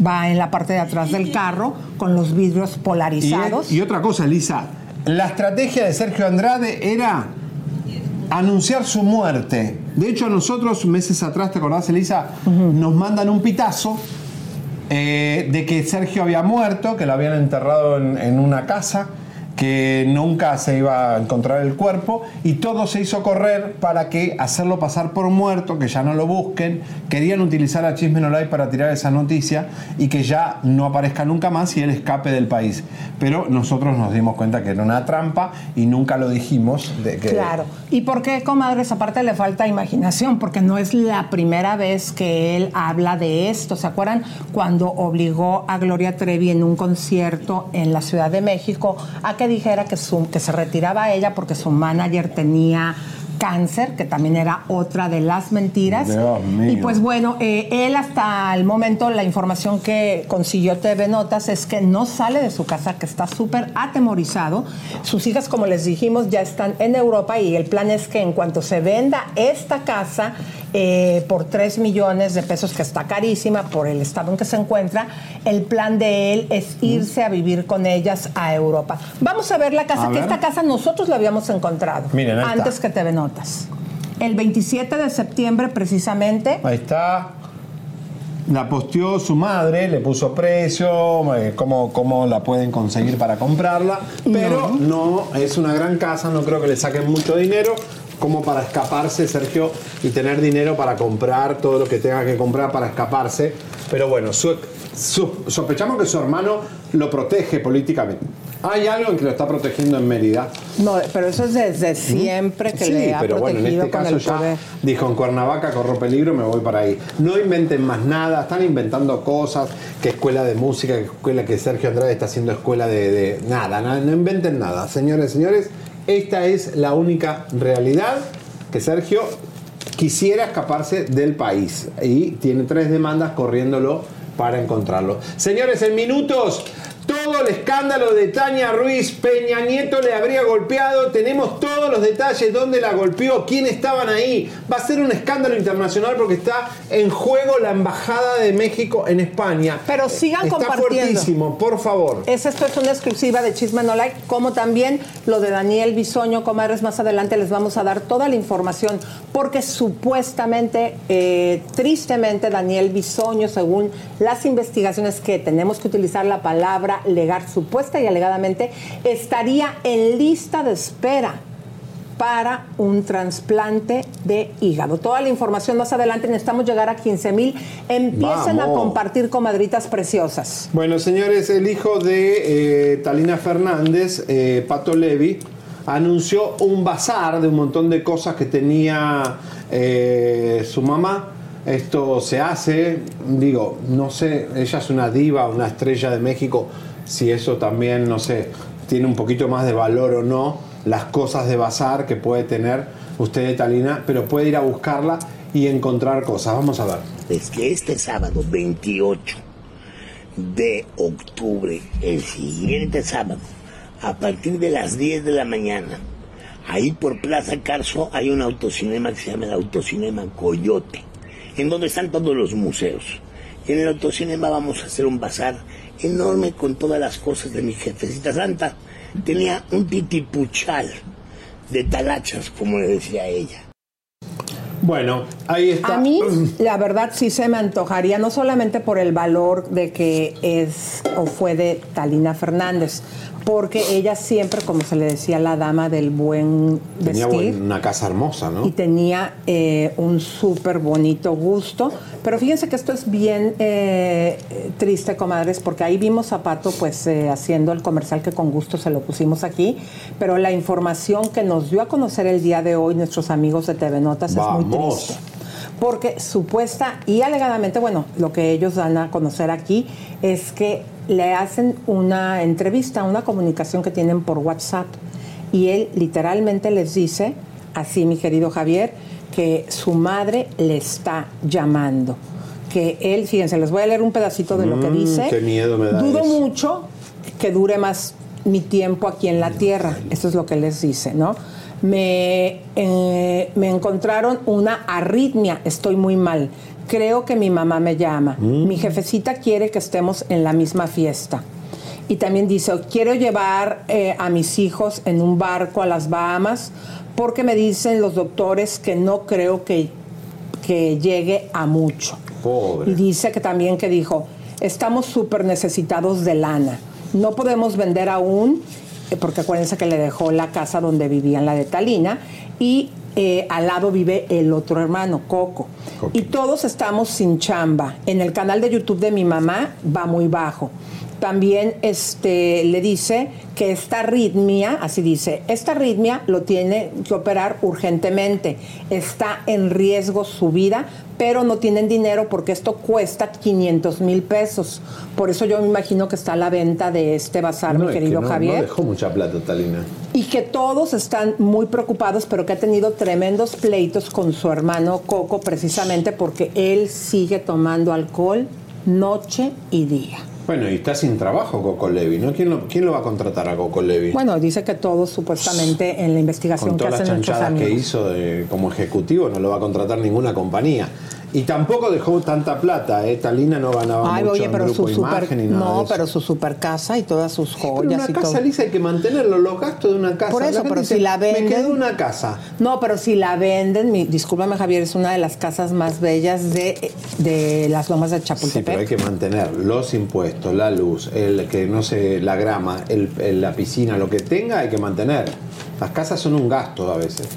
va en la parte de atrás del carro con los vidrios polarizados. Y, y otra cosa, Elisa, la estrategia de Sergio Andrade era anunciar su muerte. De hecho, a nosotros, meses atrás, ¿te acordás, Elisa? Nos mandan un pitazo eh, de que Sergio había muerto, que lo habían enterrado en, en una casa, que nunca se iba a encontrar el cuerpo, y todo se hizo correr para que hacerlo pasar por muerto, que ya no lo busquen. Querían utilizar a Chisme No Like para tirar esa noticia y que ya no aparezca nunca más y él escape del país. Pero nosotros nos dimos cuenta que era una trampa y nunca lo dijimos. Claro. ¿Y por qué, comadres? Aparte le falta imaginación, porque no es la primera vez que él habla de esto. ¿Se acuerdan cuando obligó a Gloria Trevi en un concierto en la Ciudad de México a que dijera que, su- que se retiraba ella porque su manager tenía cáncer, que también era otra de las mentiras. Dios mío. Y pues bueno, eh, él hasta el momento, la información que consiguió TV Notas es que no sale de su casa, que está súper atemorizado. Sus hijas, como les dijimos, ya están en Europa y el plan es que en cuanto se venda esta casa eh, por 3 millones de pesos, que está carísima por el estado en que se encuentra, el plan de él es irse a vivir con ellas a Europa. Vamos a ver la casa, A que ver. esta casa nosotros la habíamos encontrado Miren, está. antes que TV Notas. El 27 de septiembre, precisamente, Ahí está. La posteó su madre, le puso precio, eh, cómo, cómo la pueden conseguir para comprarla. Pero no. es una gran casa, no creo que le saquen mucho dinero como para escaparse, Sergio, y tener dinero para comprar todo lo que tenga que comprar para escaparse. Pero bueno, su- su- sospechamos que su hermano lo protege políticamente. Hay algo en que lo está protegiendo en Mérida. No, pero eso es desde siempre que Sí, le ha pero bueno, en protegido este con caso el ya poder. dijo en Cuernavaca corro peligro, me voy para ahí. No inventen más nada, están inventando cosas, que escuela de música, que escuela que Sergio Andrade está haciendo escuela de, de- nada, nada, no inventen nada. Señores, señores, esta es la única realidad que Sergio quisiera escaparse del país y tiene tres demandas corriéndolo para encontrarlo. Señores, en minutos, todo el escándalo de Tania Ruiz, Peña Nieto le habría golpeado, tenemos todos los detalles, dónde la golpeó, quién estaban ahí. Va a ser un escándalo internacional porque está en juego la Embajada de México en España. Pero sigan está compartiendo. fuertísimo, por favor. Es, esto es una exclusiva de Chisme No Like, como también lo de Daniel Bisoño, comadres, más adelante les vamos a dar toda la información, porque supuestamente, eh, tristemente, Daniel Bisoño, según las investigaciones que tenemos que utilizar la palabra legal, supuesta y alegadamente, estaría en lista de espera para un trasplante de hígado. Toda la información más adelante, necesitamos llegar a 15 mil. Empiecen a compartir comadritas preciosas. Bueno, señores, el hijo de eh, Talina Fernández, eh, Pato Levi, anunció un bazar de un montón de cosas que tenía eh, su mamá. Esto se hace, digo, no sé, ella es una diva, una estrella de México, si eso también, no sé, tiene un poquito más de valor o no, las cosas de bazar que puede tener usted de Talina, pero puede ir a buscarla y encontrar cosas. Vamos a ver. Es que este sábado 28 de octubre, el siguiente sábado, a partir de las 10 de la mañana, ahí por Plaza Carso hay un autocinema que se llama el Autocinema Coyote, en donde están todos los museos. En el autocinema vamos a hacer un bazar enorme con todas las cosas de mi jefecita santa. Tenía un titipuchal de talachas, como le decía ella. Bueno, ahí está. A mí, la verdad, sí se me antojaría, no solamente por el valor de que es o fue de Talina Fernández, porque ella siempre, como se le decía, la dama del buen Tenía vestir. buen- una casa hermosa, ¿no? y tenía eh, un súper bonito gusto. Pero fíjense que esto es bien eh, triste, comadres, porque ahí vimos a Pato pues eh, haciendo el comercial que con gusto se lo pusimos aquí, pero la información que nos dio a conocer el día de hoy nuestros amigos de TV Notas es muy triste. Porque supuesta y alegadamente, bueno, lo que ellos dan a conocer aquí es que le hacen una entrevista, una comunicación que tienen por WhatsApp y él literalmente les dice, así mi querido Javier, que su madre le está llamando. Que él, fíjense, les voy a leer un pedacito de lo que Mm, dice. qué miedo me da Dudo eso. mucho que dure más mi tiempo aquí en la tierra. Eso es lo que les dice, ¿no? Me, eh, me encontraron una arritmia, estoy muy mal. Creo que mi mamá me llama. Mi jefecita quiere que estemos en la misma fiesta. Y también dice, quiero llevar eh, a mis hijos en un barco a las Bahamas porque me dicen los doctores que no creo que, que llegue a mucho. Pobre. Y dice que también que dijo, estamos súper necesitados de lana. No podemos vender aún, eh, porque acuérdense que le dejó la casa donde vivían la de Talina, y eh, al lado vive el otro hermano, Coco. Y todos estamos sin chamba. En el canal de YouTube de mi mamá va muy bajo. También este, le dice que esta arritmia, así dice, esta arritmia lo tiene que operar urgentemente. Está en riesgo su vida, pero no tienen dinero porque esto cuesta 500 mil pesos. Por eso yo me imagino que está a la venta de este bazar, No, mi es que querido no- Javier No dejó mucha plata, Talina. y que todos están muy preocupados, pero que ha tenido tremendos pleitos con su hermano Coco precisamente porque él sigue tomando alcohol noche y día. Bueno, y está sin trabajo Coco Levi, ¿no? ¿Quién lo, quién lo va a contratar a Coco Levi? Bueno, dice que todos supuestamente en la investigación Con que todas las hacen nuestros chanchadas que hizo de- como ejecutivo, no lo va a contratar ninguna compañía. Y tampoco dejó tanta plata, ¿eh? Talina no ganaba Ay, mucho oye, en pero grupo su super, imagen y nada de no, eso. pero su super casa y todas sus Pero joyas una y casa todo. lisa hay que mantenerlo, los gastos de una casa. Por eso, pero dice, si la Me venden- quedó una casa. No, pero si la venden, mi, discúlpame Javier, es una de las casas más bellas de, de las lomas de Sí, Chapultepec. pero hay que mantener los impuestos, la luz, el que no sé, la grama, el, el- la piscina, lo que tenga hay que mantener. Las casas son un gasto a veces.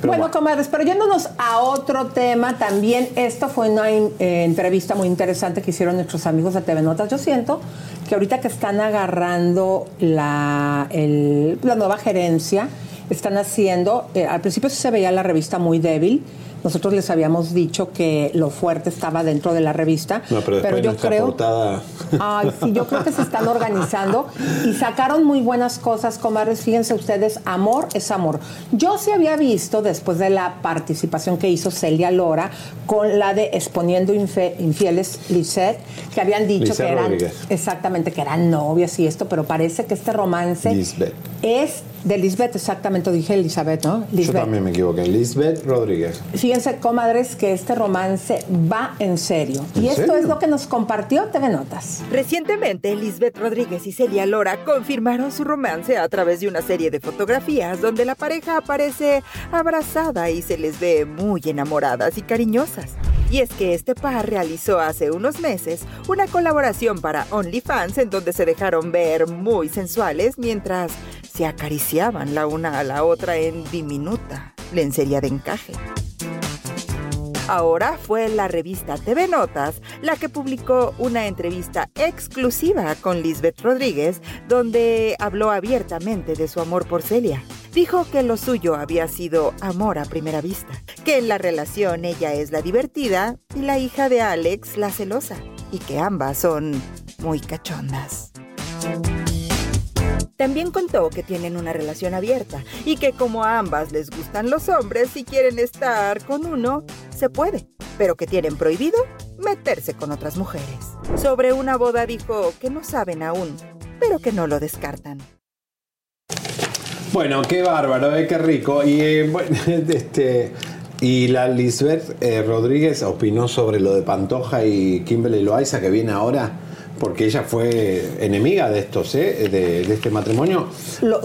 Pero bueno, comadres, pero yéndonos a otro tema, también esta fue una eh, entrevista muy interesante que hicieron nuestros amigos de TV Notas. Yo siento que ahorita que están agarrando la, el- la nueva gerencia, están haciendo, eh, al principio sí se veía la revista muy débil. Nosotros les habíamos dicho que lo fuerte estaba dentro de la revista, No, pero después yo creo portada. Ay, sí, yo creo que se están organizando y sacaron muy buenas cosas, comadres. Fíjense ustedes, amor es amor. Yo sí había visto, después de la participación que hizo Celia Lora con la de Exponiendo Infe- Infieles Lisette, que habían dicho que eran Rodríguez. exactamente que eran novias y esto, pero parece que este romance Lisbeth. es de Lisbeth, exactamente, dije Elizabeth, ¿no? Yo Lisbeth. también me equivoqué. Lisbeth Rodríguez. Fíjense, comadres, que este romance va en serio. ¿En y esto serio? es lo que nos compartió TV Notas. Recientemente, Lisbeth Rodríguez y Celia Lora confirmaron su romance a través de una serie de fotografías donde la pareja aparece abrazada y se les ve muy enamoradas y cariñosas. Y es que este par realizó hace unos meses una colaboración para OnlyFans en donde se dejaron ver muy sensuales mientras se acariciaban la una a la otra en diminuta lencería de encaje. Ahora fue la revista TV Notas la que publicó una entrevista exclusiva con Lisbeth Rodríguez, donde habló abiertamente de su amor por Celia. Dijo que lo suyo había sido amor a primera vista, que en la relación ella es la divertida y la hija de Alex la celosa, y que ambas son muy cachondas. También contó que tienen una relación abierta y que como a ambas les gustan los hombres y quieren estar con uno, se puede, pero que tienen prohibido meterse con otras mujeres. Sobre una boda dijo que no saben aún, pero que no lo descartan. Bueno, qué bárbaro, eh, qué rico. Y eh, bueno, este. Y la Lisbeth eh, Rodríguez opinó sobre lo de Pantoja y Kimberly Loaiza que viene ahora, porque ella fue enemiga de estos, ¿eh? de, de este matrimonio.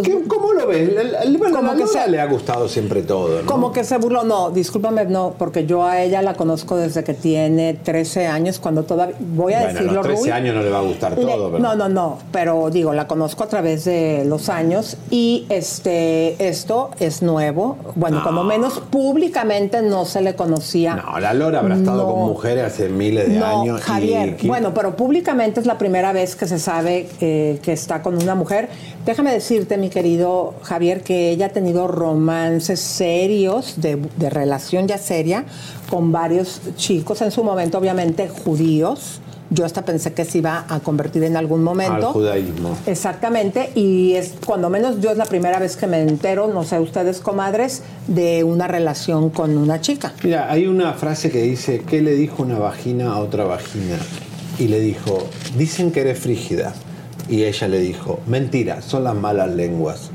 ¿Qué- ¿Cómo lo ves? La- la- Bueno, Como a que se- le ha gustado siempre todo, ¿no? Como que se burló, no, discúlpame, no, porque yo a ella la conozco desde que tiene 13 años, cuando todavía, voy a bueno, a decirlo, los 13 Rui, años no le va a gustar le- todo, pero... no, no, no, pero digo, la conozco a través de los años y este, esto es nuevo, bueno, cuando menos públicamente no se le conocía. No, la Lora habrá estado No. con mujeres hace miles de no, años. Javier, bueno, pero públicamente es la primera vez que se sabe eh, que está con una mujer. Déjame decirte, mi querido Javier, que ella ha tenido romances serios, de, de relación ya seria, con varios chicos, en su momento obviamente judíos. Yo hasta pensé que se iba a convertir en algún momento. al judaísmo. Exactamente, y es cuando menos yo es la primera vez que me entero, no sé ustedes comadres, de una relación con una chica. Mira, hay una frase que dice, ¿qué le dijo una vagina a otra vagina? Y le dijo, dicen que eres frígida, Y ella le dijo, mentira, son las malas lenguas.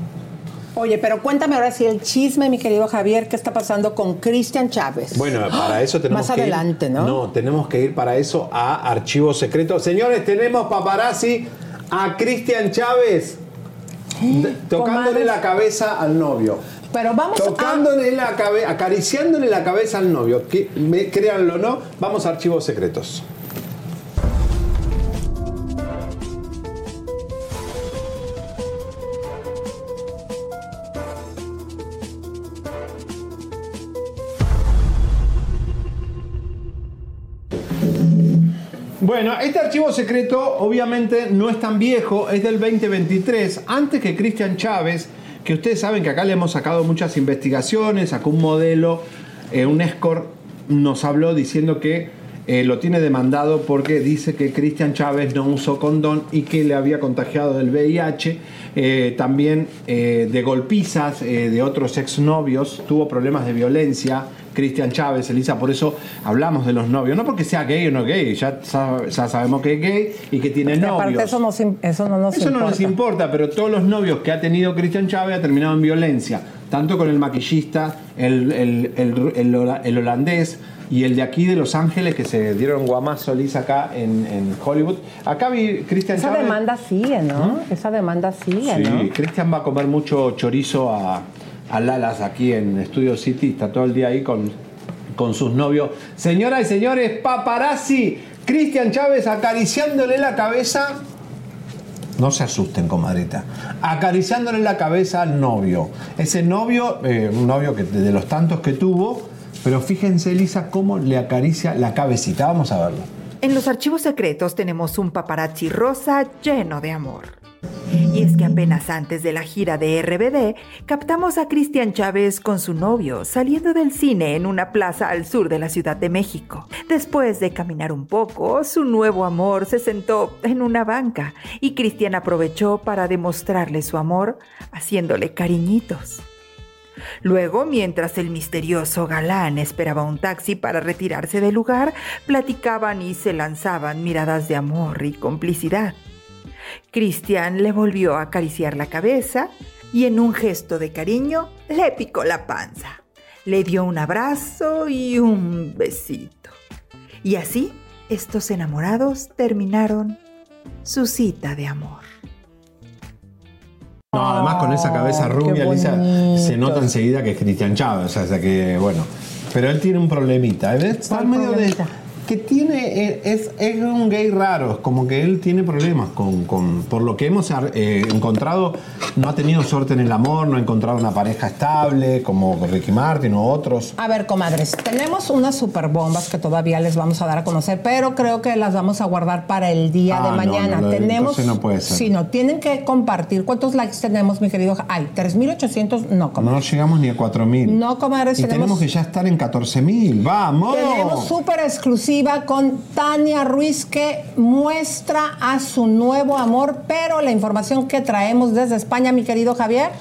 Oye, pero cuéntame ahora si el chisme, mi querido Javier, ¿qué está pasando con Cristian Chávez? Bueno, para eso tenemos Más que adelante, ir, ¿no? No, tenemos que ir para eso a Archivos Secretos. Señores, tenemos paparazzi a Cristian Chávez tocándole la cabeza al novio. Pero vamos Tocándole la cabeza, acariciándole la cabeza al novio. Que, me, créanlo o no, vamos a Archivos Secretos. Bueno, este archivo secreto obviamente no es tan viejo, es del 2023, antes que Cristian Chávez, que ustedes saben que acá le hemos sacado muchas investigaciones, sacó un modelo, eh, un escort nos habló diciendo que eh, lo tiene demandado porque dice que Cristian Chávez no usó condón y que le había contagiado del VIH, eh, también de golpizas de otros exnovios, tuvo problemas de violencia. Cristian Chávez, Elisa, por eso hablamos de los novios, no porque sea gay o no gay, ya, sa- ya sabemos que es gay y que tiene aparte novios. eso, nos im- eso no nos Eso no importa. nos importa, pero todos los novios que ha tenido Cristian Chávez ha terminado en violencia, tanto con el maquillista, el, el- el- el hola- el holandés y el de aquí de Los Ángeles que se dieron guamazo Lisa acá en, en Hollywood. Acá vi Cristian Esa Chávez. demanda sigue, ¿no? Esa demanda sigue, ¿no? Sí, Cristian va a comer mucho chorizo a, a Lalas aquí en Studio City, está todo el día ahí con, con sus novios. Señoras y señores, paparazzi, Cristian Chávez acariciándole la cabeza. No se asusten, comadrita. Acariciándole la cabeza al novio. Ese novio, eh, un novio que, de los tantos que tuvo, pero fíjense, Elisa, cómo le acaricia la cabecita. Vamos a verlo. En los archivos secretos tenemos un paparazzi rosa lleno de amor. Y es que apenas antes de la gira de RBD, captamos a Cristian Chávez con su novio saliendo del cine en una plaza al sur de la Ciudad de México. Después de caminar un poco, su nuevo amor se sentó en una banca y Cristian aprovechó para demostrarle su amor haciéndole cariñitos. Luego, mientras el misterioso galán esperaba un taxi para retirarse del lugar, platicaban y se lanzaban miradas de amor y complicidad. Cristian le volvió a acariciar la cabeza y en un gesto de cariño le picó la panza. Le dio un abrazo y un besito. Y así, estos enamorados terminaron su cita de amor. No, además con esa cabeza rubia, Lisa, se nota enseguida que es Cristian Chávez, o sea, que bueno. Pero él tiene un problemita, ¿eh? Está en medio de. Que tiene. eh, Es, es un gay raro, es como que él tiene problemas con. con- por lo que hemos eh, encontrado, no ha tenido suerte en el amor, no ha encontrado una pareja estable, como Ricky Martin o otros. A ver, comadres, tenemos unas super bombas que todavía les vamos a dar a conocer, pero creo que las vamos a guardar para el día Ah, de no, mañana. no, no, tenemos, no puede ser. Si no, tienen que compartir. ¿Cuántos likes tenemos, mi querido? Ay, 3.800, no, comadres. No llegamos ni a 4.000. No, comadres, Y tenemos- tenemos que ya estar en 14.000. ¡Vamos! Tenemos súper con Tania Ruiz que muestra a su nuevo amor, pero la información que traemos desde España, mi querido Javier.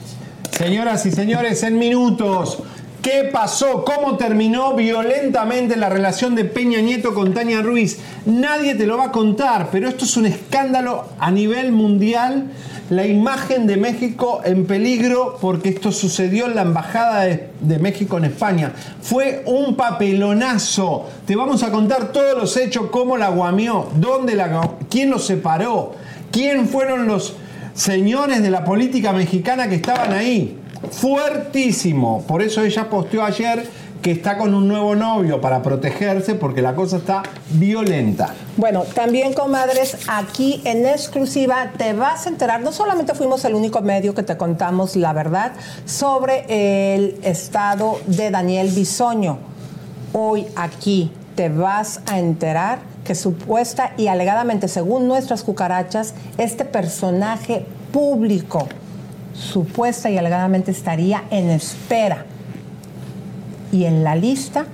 Señoras y señores, en minutos. ¿Qué pasó? ¿Cómo terminó violentamente la relación de Peña Nieto con Tania Ruiz? Nadie te lo va a contar, pero esto es un escándalo a nivel mundial. La imagen de México en peligro porque esto sucedió en la Embajada de, México en España. Fue un papelonazo. Te vamos a contar todos los hechos, cómo la guamió, dónde la, quién los separó, quién fueron los señores de la política mexicana que estaban ahí. Fuertísimo. Por eso ella posteó ayer que está con un nuevo novio para protegerse porque la cosa está violenta. Bueno, también, comadres, aquí en exclusiva te vas a enterar, no solamente fuimos el único medio que te contamos la verdad sobre el estado de Daniel Bisoño. Hoy aquí te vas a enterar que supuesta y alegadamente, según nuestras cucarachas, este personaje público supuesta y alegadamente estaría en espera y en la lista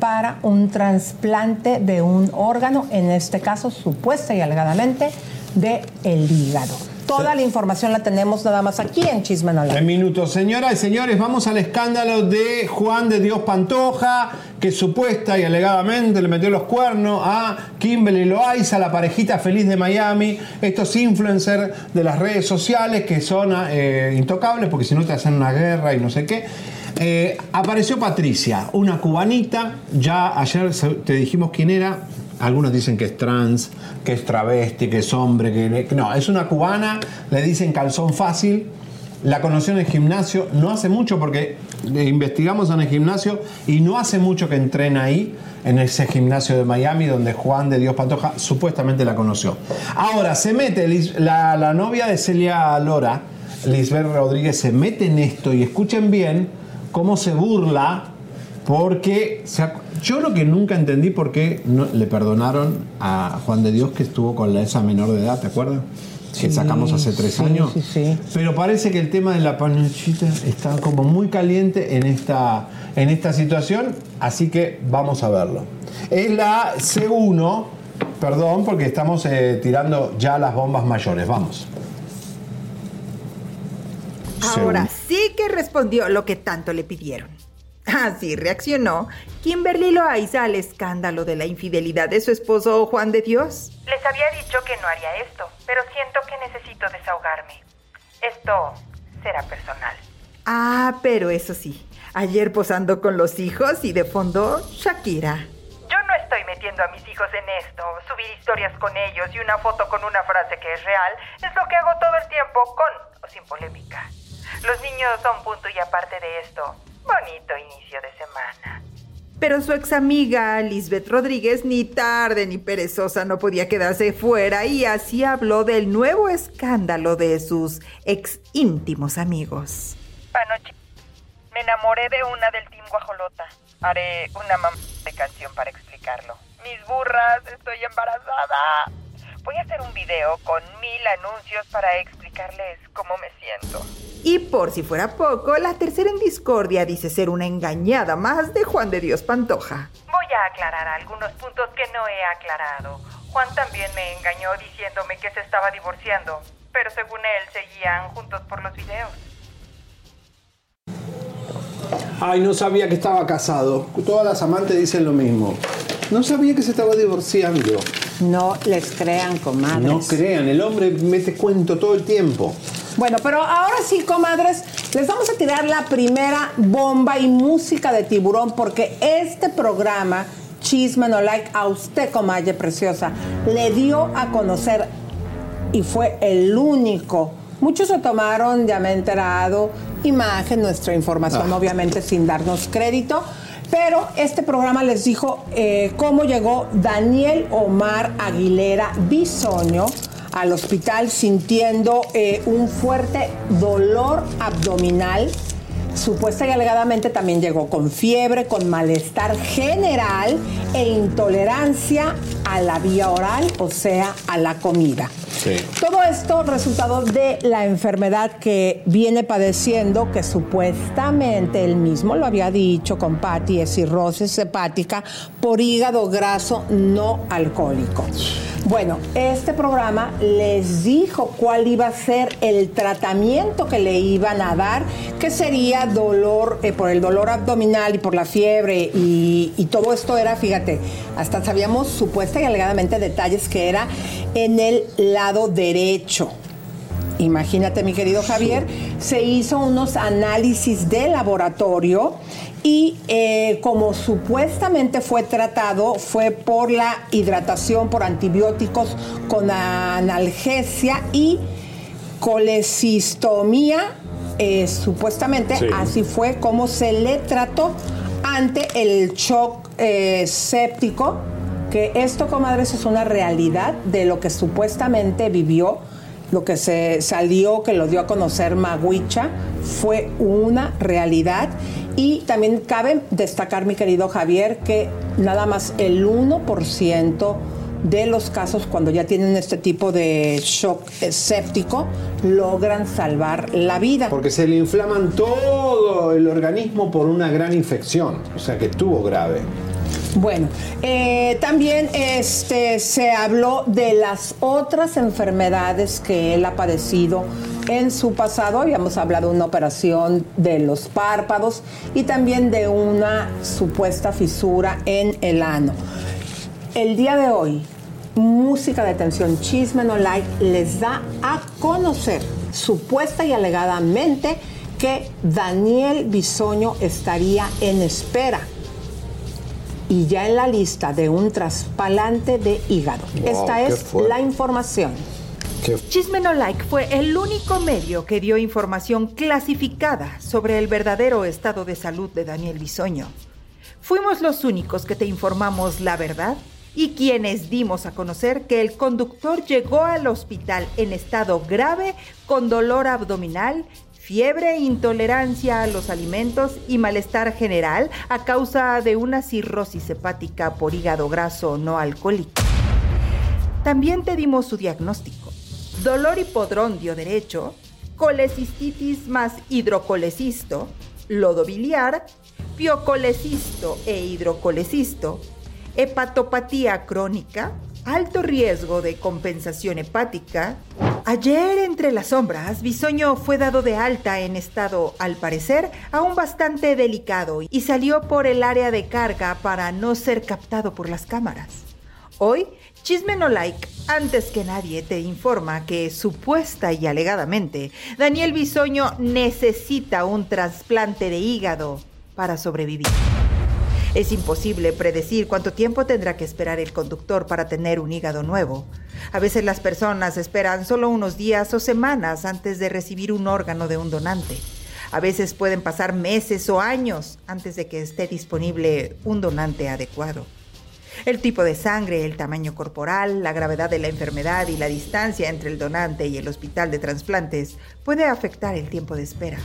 para un trasplante de un órgano, en este caso supuesta y alegadamente de el hígado. Toda la información la tenemos nada más aquí en Chisme. En minutos, señoras y señores, vamos al escándalo de Juan de Dios Pantoja, que supuesta y alegadamente le metió los cuernos a Kimberly Loaiza, la parejita feliz de Miami, estos influencers de las redes sociales que son eh, intocables porque si no te hacen una guerra y no sé qué. Eh, apareció Patricia, una cubanita, ya ayer te dijimos quién era, algunos dicen que es trans, que es travesti, que es hombre, que, no, es una cubana, le dicen calzón fácil, la conoció en el gimnasio, no hace mucho porque investigamos en el gimnasio y no hace mucho que entrena ahí, en ese gimnasio de Miami donde Juan de Dios Pantoja supuestamente la conoció. Ahora se mete la, la novia de Celia Lora, Lisbeth Rodríguez, se mete en esto y escuchen bien cómo se burla porque se ac- yo lo que nunca entendí por qué no, le perdonaron a Juan de Dios que estuvo con la, esa menor de edad, ¿te acuerdas? que sacamos hace tres sí, años. sí, sí. Pero parece que el tema de la panochita está como muy caliente en esta, en esta situación, así que vamos a verlo. Es la C1, perdón, porque estamos eh, tirando ya las bombas mayores. Vamos. Ahora sí que respondió lo que tanto le pidieron. Así reaccionó Kimberly Loaiza al escándalo de la infidelidad de su esposo Juan de Dios. Les había dicho que no haría esto, pero siento que necesito desahogarme. Esto será personal. Ah, pero eso sí, ayer posando con los hijos y de fondo Shakira. Yo no estoy metiendo a mis hijos en esto. Subir historias con ellos y una foto con una frase que es real es lo que hago todo el tiempo con o sin polémica. Los niños son punto y aparte de esto. Bonito inicio de semana. Pero su ex amiga Lisbeth Rodríguez ni tarde ni perezosa no podía quedarse fuera y así habló del nuevo escándalo de sus ex íntimos amigos. Anoche me enamoré de una del Team Guajolota. Haré una mamá de canción para explicarlo. Mis burras, estoy embarazada. Voy a hacer un video con mil anuncios para explicarles cómo me siento. Y por si fuera poco, la tercera en discordia dice ser una engañada más de Juan de Dios Pantoja. Voy a aclarar algunos puntos que no he aclarado. Juan también me engañó diciéndome que se estaba divorciando, pero según él seguían juntos por los videos. Ay, no sabía que estaba casado. Todas las amantes dicen lo mismo. No sabía que se estaba divorciando. No les crean, comadres. No crean, el hombre mete cuento todo el tiempo. Bueno, pero ahora sí, comadres, les vamos a tirar la primera bomba y música de tiburón porque este programa, Chisme No Like, a usted, comadre preciosa, le dio a conocer y fue el único. Muchos se tomaron, ya me he enterado, imagen, nuestra información, Ah. obviamente sin darnos crédito. Pero este programa les dijo eh, cómo llegó Daniel Omar Aguilera Bisoño al hospital sintiendo eh, un fuerte dolor abdominal. Supuesta y alegadamente también llegó con fiebre, con malestar general e intolerancia a la vía oral, o sea, a la comida. Sí. Todo esto resultado de la enfermedad que viene padeciendo, que supuestamente él mismo lo había dicho con Patti, es cirrosis hepática por hígado graso no alcohólico. Bueno, este programa les dijo cuál iba a ser el tratamiento que le iban a dar, que sería dolor eh, por el dolor abdominal y por la fiebre y, y todo esto era, fíjate, hasta sabíamos supuesta y alegadamente detalles que era en el lado derecho. Imagínate, mi querido Javier, se hizo unos análisis de laboratorio y eh, como supuestamente fue tratado, fue por la hidratación, por antibióticos con analgesia y colecistomía, eh, supuestamente Sí. así fue como se le trató ante el shock eh, séptico, que esto, comadres, es una realidad de lo que supuestamente vivió lo que se salió, que lo dio a conocer Maguicha, fue una realidad. Y también cabe destacar, mi querido Javier, que nada más el 1% de los casos cuando ya tienen este tipo de shock séptico logran salvar la vida. Porque se le inflaman todo el organismo por una gran infección. O sea que estuvo grave. Bueno, eh, también este, se habló de las otras enfermedades que él ha padecido en su pasado. Habíamos hablado de una operación de los párpados y también de una supuesta fisura en el ano. El día de hoy, Música de Atención Chisme No Like les da a conocer supuesta y alegadamente que Daniel Bisoño estaría en espera y ya en la lista de un trasplante de hígado. Wow, Esta es fuerte. la información. Chisme No Like fue el único medio que dio información clasificada sobre el verdadero estado de salud de Daniel Bisoño. Fuimos los únicos que te informamos la verdad y quienes dimos a conocer que el conductor llegó al hospital en estado grave con dolor abdominal, fiebre, intolerancia a los alimentos y malestar general a causa de una cirrosis hepática por hígado graso no alcohólico. También te dimos su diagnóstico. Dolor hipodrondio derecho, colecistitis más hidrocolecisto, lodo biliar, piocolecisto e hidrocolecisto, hepatopatía crónica, alto riesgo de compensación hepática. Ayer entre las sombras, Bisoño fue dado de alta en estado, al parecer, aún bastante delicado y salió por el área de carga para no ser captado por las cámaras. Hoy, Chisme No Like, antes que nadie, te informa que supuesta y alegadamente, Daniel Bisoño necesita un trasplante de hígado para sobrevivir. Es imposible predecir cuánto tiempo tendrá que esperar el conductor para tener un hígado nuevo. A veces las personas esperan solo unos días o semanas antes de recibir un órgano de un donante. A veces pueden pasar meses o años antes de que esté disponible un donante adecuado. El tipo de sangre, el tamaño corporal, la gravedad de la enfermedad y la distancia entre el donante y el hospital de trasplantes puede afectar el tiempo de espera.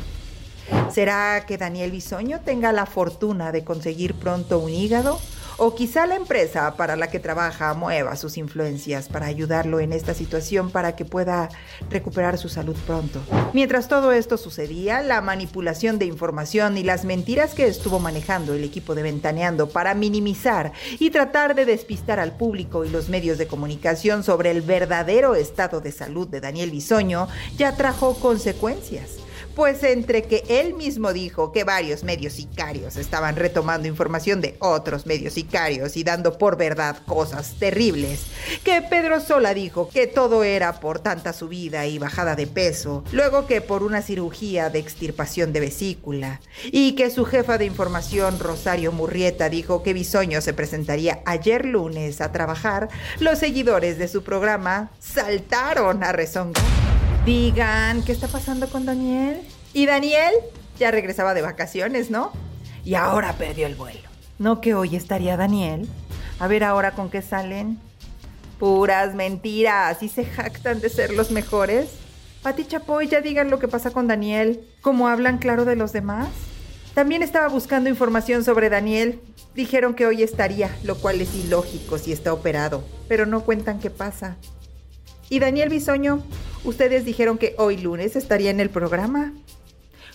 ¿Será que Daniel Bisoño tenga la fortuna de conseguir pronto un hígado? O quizá la empresa para la que trabaja mueva sus influencias para ayudarlo en esta situación para que pueda recuperar su salud pronto. Mientras todo esto sucedía, la manipulación de información y las mentiras que estuvo manejando el equipo de Ventaneando para minimizar y tratar de despistar al público y los medios de comunicación sobre el verdadero estado de salud de Daniel Bisoño ya trajo consecuencias. Pues entre que él mismo dijo que varios medios sicarios estaban retomando información de otros medios sicarios y dando por verdad cosas terribles, que Pedro Sola dijo que todo era por tanta subida y bajada de peso, luego que por una cirugía de extirpación de vesícula, y que su jefa de información, Rosario Murrieta, dijo que Bisoño se presentaría ayer lunes a trabajar, los seguidores de su programa saltaron a rezongar. Digan, ¿qué está pasando con Daniel? Y Daniel ya regresaba de vacaciones, ¿no? Y ahora perdió el vuelo. ¿No que hoy estaría Daniel? A ver ahora con qué salen. Puras mentiras. ¿Y se jactan de ser los mejores? Pati Chapoy, ya digan lo que pasa con Daniel. ¿Cómo hablan claro de los demás? También estaba buscando información sobre Daniel. Dijeron que hoy estaría, lo cual es ilógico si está operado, pero no cuentan qué pasa. Y Daniel Bisoño, ustedes dijeron que hoy lunes estaría en el programa.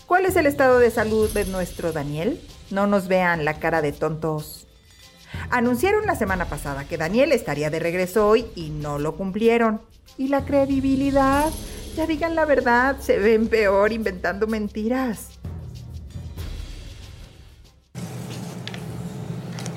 ¿Cuál es el estado de salud de nuestro Daniel? No nos vean la cara de tontos. Anunciaron la semana pasada que Daniel estaría de regreso hoy y no lo cumplieron. ¿Y la credibilidad? Ya digan la verdad, se ven peor inventando mentiras.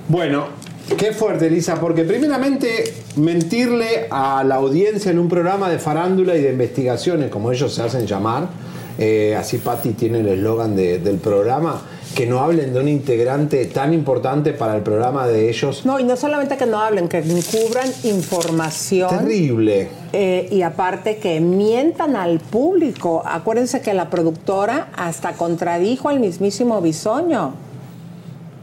Bueno, qué fuerte, Elisa, porque primeramente mentirle a la audiencia en un programa de farándula y de investigaciones, como ellos se hacen llamar, eh, así Patti tiene el eslogan de- del programa, que no hablen de un integrante tan importante para el programa de ellos. No, y no solamente que no hablen, que encubran información. Terrible. Eh, y aparte que mientan al público. Acuérdense que la productora hasta contradijo al mismísimo Bisoño.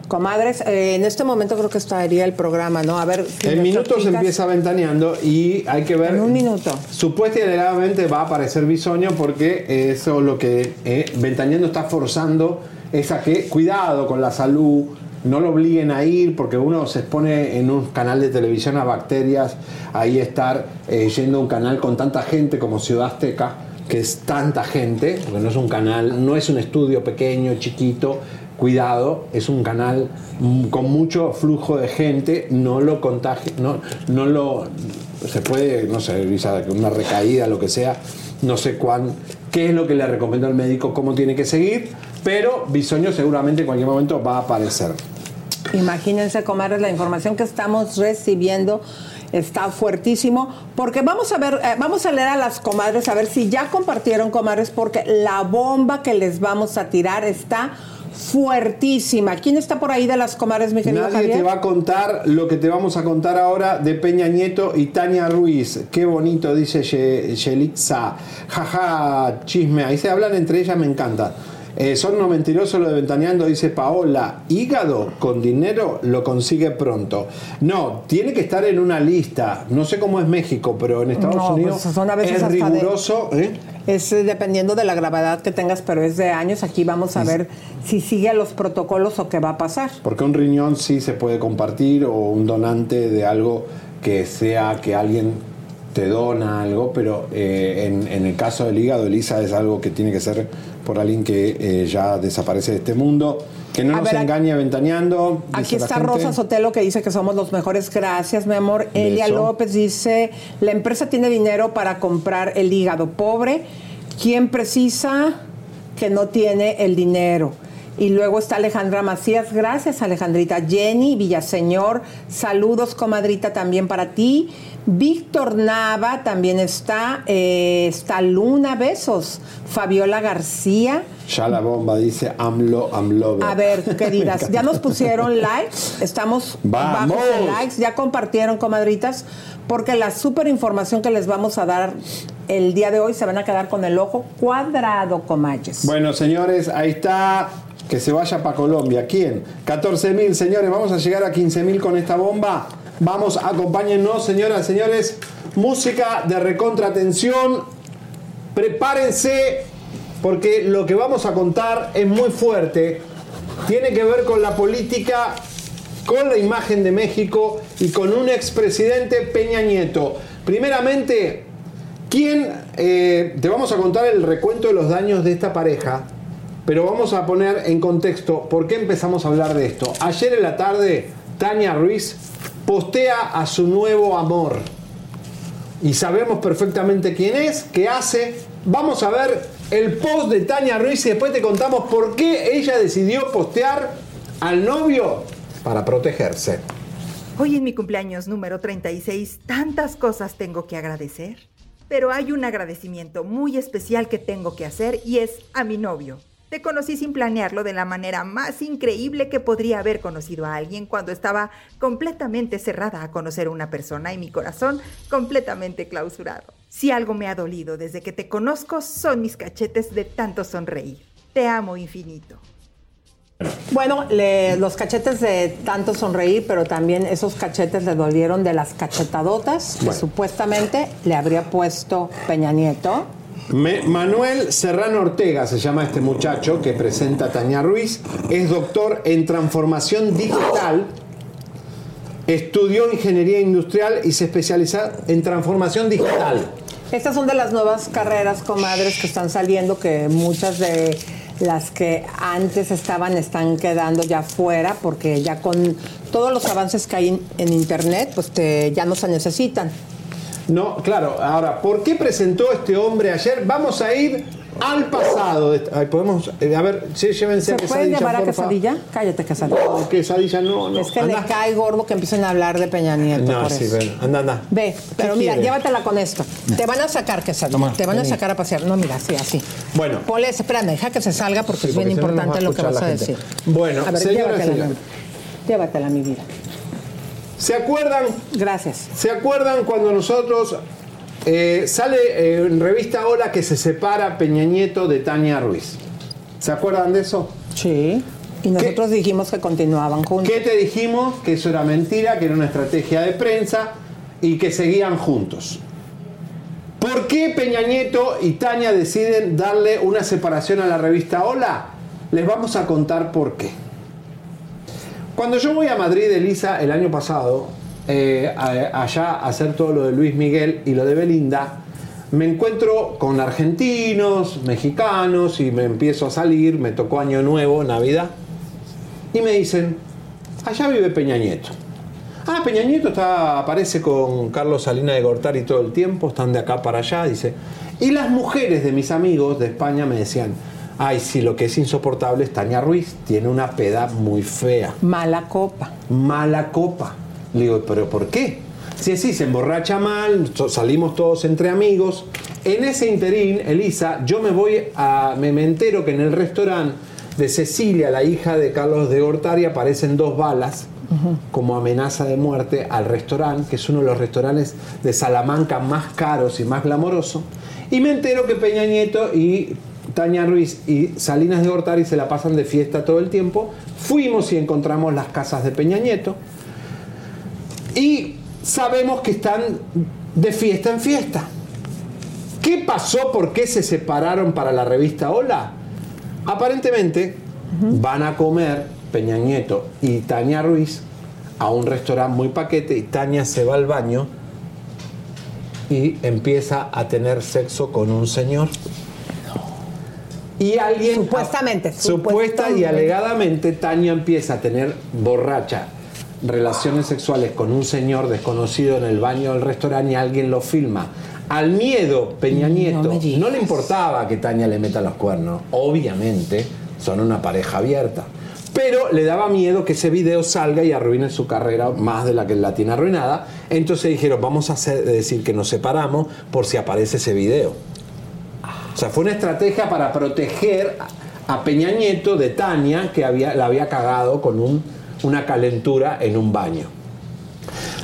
Comadres, eh, en este momento creo que estaría el programa, ¿no? A ver. si En minutos chicas- empieza ventaneando y hay que ver. En un minuto. Supuesta y alegadamente va a aparecer Bisoño porque eso lo que eh, Ventaneando está forzando es a que cuidado con la salud, no lo obliguen a ir porque uno se expone en un canal de televisión a bacterias, ahí estar eh, yendo a un canal con tanta gente como Ciudad Azteca, que es tanta gente, porque no es un canal, no es un estudio pequeño, chiquito, cuidado, es un canal mm, con mucho flujo de gente, no lo contagie, no, no lo, se puede, no sé, una recaída, lo que sea, no sé cuán, qué es lo que le recomendó el médico, cómo tiene que seguir, pero Bisoño seguramente en cualquier momento va a aparecer. Imagínense, comadres, la información que estamos recibiendo está fuertísimo, porque vamos a ver, eh, vamos a leer a las comadres, a ver si ya compartieron, comadres, porque la bomba que les vamos a tirar está fuertísima. ¿Quién está por ahí de las comadres, mi querido Nadie Javier? te va a contar lo que te vamos a contar ahora de Peña Nieto y Tania Ruiz. Qué bonito, dice Ye- Yelixa. Jaja, chisme. Ahí se hablan entre ellas, me encanta. Eh, son no mentirosos lo de Ventaneando, dice Paola. Hígado con dinero lo consigue pronto. No, tiene que estar en una lista. No sé cómo es México, pero en Estados No, Unidos pues son a veces es de- riguroso. ¿eh? Es eh, dependiendo de la gravedad que tengas, pero es de años. Aquí vamos a ver si sigue los protocolos o qué va a pasar. Porque un riñón sí se puede compartir o un donante de algo que sea que alguien te dona algo, pero eh, en, en el caso del hígado, Elisa, es algo que tiene que ser por alguien que eh, ya desaparece de este mundo. Que no A nos ver, engañe ventaneando. Aquí está. Rosa Sotelo que dice que somos los mejores. Gracias, mi amor. Elia Beso. López dice, la empresa tiene dinero para comprar el hígado. Pobre, ¿quién precisa que no tiene el dinero? Y luego está Alejandra Macías. Gracias, Alejandrita. Jenny Villaseñor. Saludos, comadrita, también para ti. Víctor Nava también está. eh, está Luna, besos. Fabiola García. Ya la bomba dice AMLO, AMLO. A ver, queridas, ya nos pusieron likes, estamos ¡Vamos! bajos de likes, ya compartieron, comadritas, porque la super información que les vamos a dar el día de hoy se van a quedar con el ojo cuadrado, comayes. Bueno, señores, ahí está. Que se vaya para Colombia. ¿Quién? 14 mil, señores. Vamos a llegar a 15 mil con esta bomba. Vamos, acompáñennos, señoras, señores. Música de recontratensión. Prepárense, porque lo que vamos a contar es muy fuerte. Tiene que ver con la política, con la imagen de México y con un expresidente Peña Nieto. Primeramente, ¿Quién? eh, te vamos a contar el recuento de los daños de esta pareja, pero vamos a poner en contexto por qué empezamos a hablar de esto. Ayer en la tarde, Tania Ruiz postea a su nuevo amor. Y sabemos perfectamente quién es, qué hace. Vamos a ver el post de Tania Ruiz y después te contamos por qué ella decidió postear al novio para protegerse. Hoy en mi cumpleaños número 36, tantas cosas tengo que agradecer. Pero hay un agradecimiento muy especial que tengo que hacer y es a mi novio. Te conocí sin planearlo de la manera más increíble que podría haber conocido a alguien cuando estaba completamente cerrada a conocer a una persona y mi corazón completamente clausurado. Si algo me ha dolido desde que te conozco son mis cachetes de tanto sonreír. Te amo infinito. Bueno, le- los cachetes de tanto sonreír, pero también esos cachetes le dolieron de las cachetadotas que supuestamente le habría puesto Peña Nieto. Manuel Serrano Ortega se llama este muchacho que presenta Tania Ruiz. Es doctor en transformación digital. Estudió ingeniería industrial y se especializa en transformación digital. Estas son de las nuevas carreras, comadres, que están saliendo, que muchas de las que antes estaban están quedando ya fuera, porque ya con todos los avances que hay en, Internet, pues ya no se necesitan. No, claro. Ahora, ¿por qué presentó este hombre ayer? Vamos a ir al pasado. de- Ay, podemos. eh, a ver, sí, llévense ¿Se a puede quesadilla. llevar a porfa. quesadilla? Cállate, quesadilla. No, quesadilla no, no. es que Anda. le cae gordo que empiecen a hablar de Peña Nieto. No, por sí, eso. ven. Anda, anda. Ve, pero mira, quiere? llévatela con esto. Te van a sacar quesadilla. Toma, te van a sacar a pasear. No, mira, sí, así. Bueno. Ponle, espérame, deja que se salga porque Sí, es bien porque no importante lo que vas a decir. Bueno, a ver, señoras y llévatela, llévatela, mi vida. ¿Se acuerdan? Gracias. ¿Se acuerdan cuando nosotros eh, sale eh, en revista Hola que se separa Peña Nieto de Tania Ruiz? ¿Se acuerdan de eso? Sí. Y nosotros dijimos que continuaban juntos. ¿Qué te dijimos? Que eso era mentira, que era una estrategia de prensa y que seguían juntos. ¿Por qué Peña Nieto y Tania deciden darle una separación a la revista Hola? Les vamos a contar por qué. Cuando yo voy a Madrid, Elisa, el año pasado, eh, allá a hacer todo lo de Luis Miguel y lo de Belinda, me encuentro con argentinos, mexicanos y me empiezo a salir, me tocó Año Nuevo, Navidad, y me dicen, allá vive Peña Nieto. Ah, Peña Nieto está, aparece con Carlos Salinas de Gortari todo el tiempo, están de acá para allá, dice. Y las mujeres de mis amigos de España me decían, ay, sí, lo que es insoportable es Tania Ruiz, tiene una peda muy fea. Mala copa. Mala copa. Le digo, ¿pero por qué? Sí, sí, se emborracha mal, salimos todos entre amigos. En ese interín, Elisa, yo me voy a. Me, me entero que en el restaurante de Cecilia, la hija de Carlos de Gortari, aparecen dos balas como amenaza de muerte al restaurante, que es uno de los restaurantes de Salamanca más caros y más glamorosos. Y me entero que Peña Nieto y Tania Ruiz y Salinas de Gortari se la pasan de fiesta todo el tiempo. Fuimos y encontramos las casas de Peña Nieto. Y sabemos que están de fiesta en fiesta. ¿Qué pasó? ¿Por qué se separaron para la revista Hola? Aparentemente van a comer Peña Nieto y Tania Ruiz a un restaurante muy paquete y Tania se va al baño y empieza a tener sexo con un señor. Y alguien. Supuestamente, Supuesta y alegadamente Tania empieza a tener borracha relaciones sexuales con un señor desconocido en el baño del restaurante y alguien lo filma. Al miedo, Peña Nieto no, le importaba que Tania le meta los cuernos. Obviamente, son una pareja abierta. Pero le daba miedo que ese video salga y arruine su carrera más de la que la tiene arruinada. Entonces dijeron, vamos a hacer- decir que nos separamos por si aparece ese video. O sea, fue una estrategia para proteger a- Peña Nieto de Tania, que había, la había cagado con un- una calentura en un baño.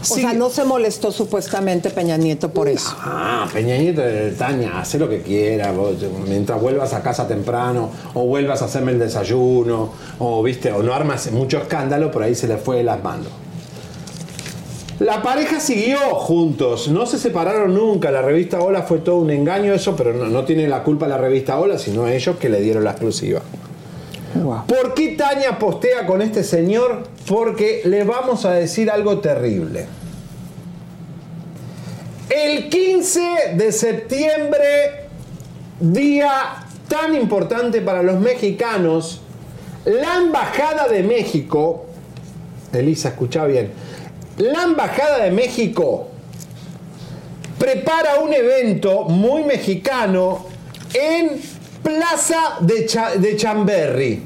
O sea, no se molestó supuestamente Peña Nieto por eso. Ah, Peña Nieto, Tania, hace lo que quiera, vos, mientras vuelvas a casa temprano, o vuelvas a hacerme el desayuno, o viste, o no armas mucho escándalo, por ahí se le fue de las manos. La pareja siguió juntos, no se separaron nunca. La revista Hola fue todo un engaño eso, pero no, no tiene la culpa la revista Hola, sino ellos que le dieron la exclusiva. ¿Por qué Tania postea con este señor? Porque le vamos a decir algo terrible. El 15 de septiembre, día tan importante para los mexicanos, la Embajada de México, Elisa, escucha bien, la Embajada de México prepara un evento muy mexicano en Plaza de, Cha- de Chamberry.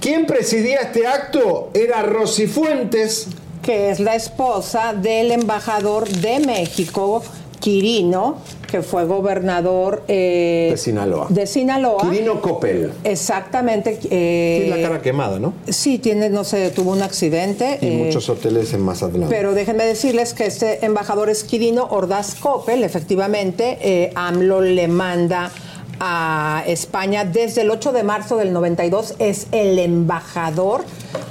¿Quién presidía este acto? Era Rosy Fuentes. Que es la esposa del embajador de México, Quirino, que fue gobernador eh, De Sinaloa. de Sinaloa. Quirino Coppel. Exactamente. eh, Tiene la cara quemada, ¿no? Sí, tiene, no sé, tuvo un accidente. Y eh, muchos hoteles en Mazatlán. Pero déjenme decirles que este embajador es Quirino Ordaz Coppel, efectivamente, AMLO le manda a España desde el 8 de marzo del 92, es el embajador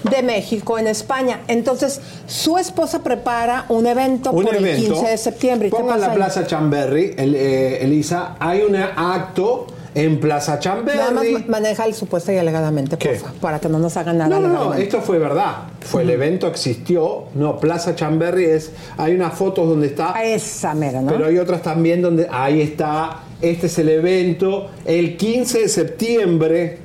de México en España. Entonces, su esposa prepara un evento un por el evento. 15 de septiembre. ¿Y qué pasa la ahí? Plaza Chamberry, el, eh, Elisa. Hay un acto en Plaza Chamberry. Nada más ma- maneja el supuesto y alegadamente, por favor, para que no nos hagan nada. No, no, no, esto fue verdad. Fue el evento, existió. No, Plaza Chamberry es. Hay unas fotos donde está. Esa mera, ¿no? Pero hay otras también donde ahí está. Este es el evento. El 15 de septiembre.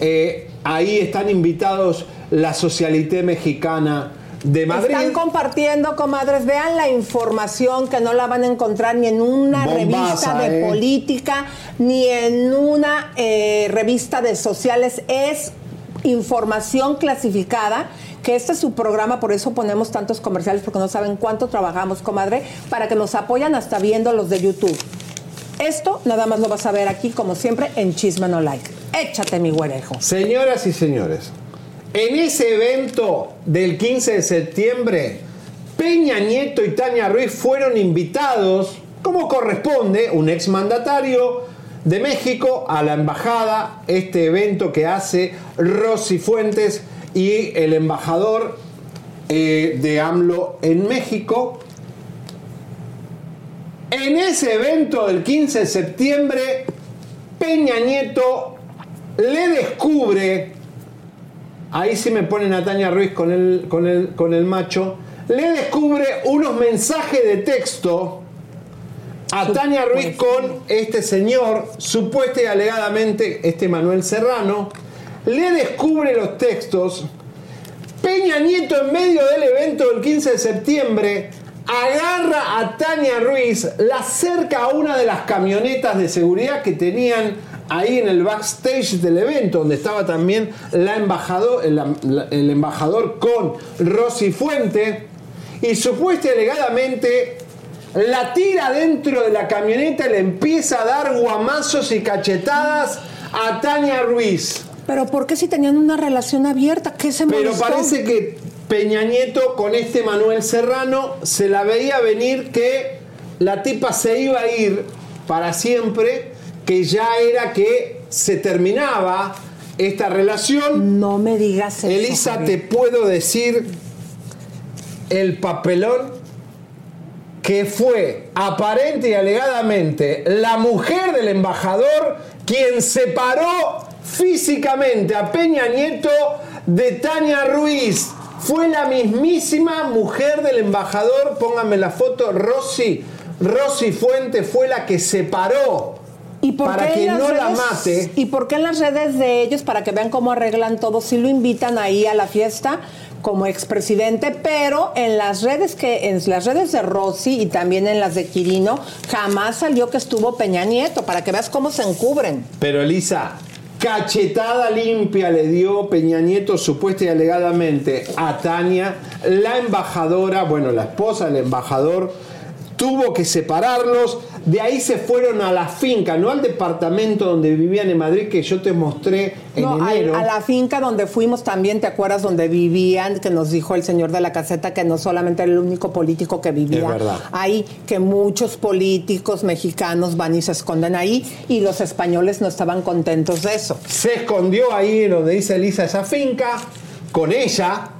eh, ahí están invitados la Socialité Mexicana de Madrid. Están compartiendo, comadres. Vean la información que no la van a encontrar ni en una Bombaza, revista de eh. política, ni en una eh, revista de sociales. Es información clasificada. Que este es su programa, por eso ponemos tantos comerciales, porque no saben cuánto trabajamos, comadre, para que nos apoyan hasta viendo los de YouTube. Esto nada más lo vas a ver aquí, como siempre, en Chisme No Like. Échate, mi güerejo. Señoras y señores, en ese evento del 15 de septiembre, Peña Nieto y Tania Ruiz fueron invitados, como corresponde, un exmandatario de México a la embajada, este evento que hace Rosy Fuentes y el embajador eh, de AMLO en México. En ese evento del 15 de septiembre, Peña Nieto le descubre, ahí sí me ponen a Tania Ruiz con el, con el, con el macho, le descubre unos mensajes de texto a Tania Ruiz con este señor, supuesta y alegadamente este Manuel Serrano, le descubre los textos. Peña Nieto en medio del evento del 15 de septiembre agarra a Tania Ruiz, la acerca a una de las camionetas de seguridad que tenían ahí en el backstage del evento, donde estaba también la embajador, el, el embajador con Rosy Fuente, y supuestamente alegadamente la tira dentro de la camioneta y le empieza a dar guamazos y cachetadas a Tania Ruiz. Pero ¿por qué si tenían una relación abierta? ¿Qué se Pero parece que Peña Nieto con este Manuel Serrano se la veía venir que la tipa se iba a ir para siempre, que ya era que se terminaba esta relación. No me digas eso. Elisa, Javier. te puedo decir el papelón que fue aparente y alegadamente la mujer del embajador quien separó físicamente a Peña Nieto de Tania Ruiz. Fue la mismísima mujer del embajador, pónganme la foto, Rosy, Rosy Fuente fue la que separó ¿Y por para qué que no la mate. ¿Y por qué en las redes de ellos, para que vean cómo arreglan todo, si lo invitan ahí a la fiesta como expresidente, pero en las redes que en las redes de Rossi y también en las de Quirino jamás salió que estuvo Peña Nieto, para que veas cómo se encubren. Pero Elisa, cachetada limpia le dio Peña Nieto supuesta y alegadamente a Tania, la embajadora, bueno, la esposa del embajador, tuvo que separarlos, de ahí se fueron a la finca, no al departamento donde vivían en Madrid que yo te mostré en No, enero. a la finca donde fuimos también, ¿te acuerdas? Donde vivían, que nos dijo el señor de la caseta que no solamente era el único político que vivía ahí, que muchos políticos mexicanos van y se esconden ahí y los españoles no estaban contentos de eso. se escondió ahí donde dice Elisa esa finca con ella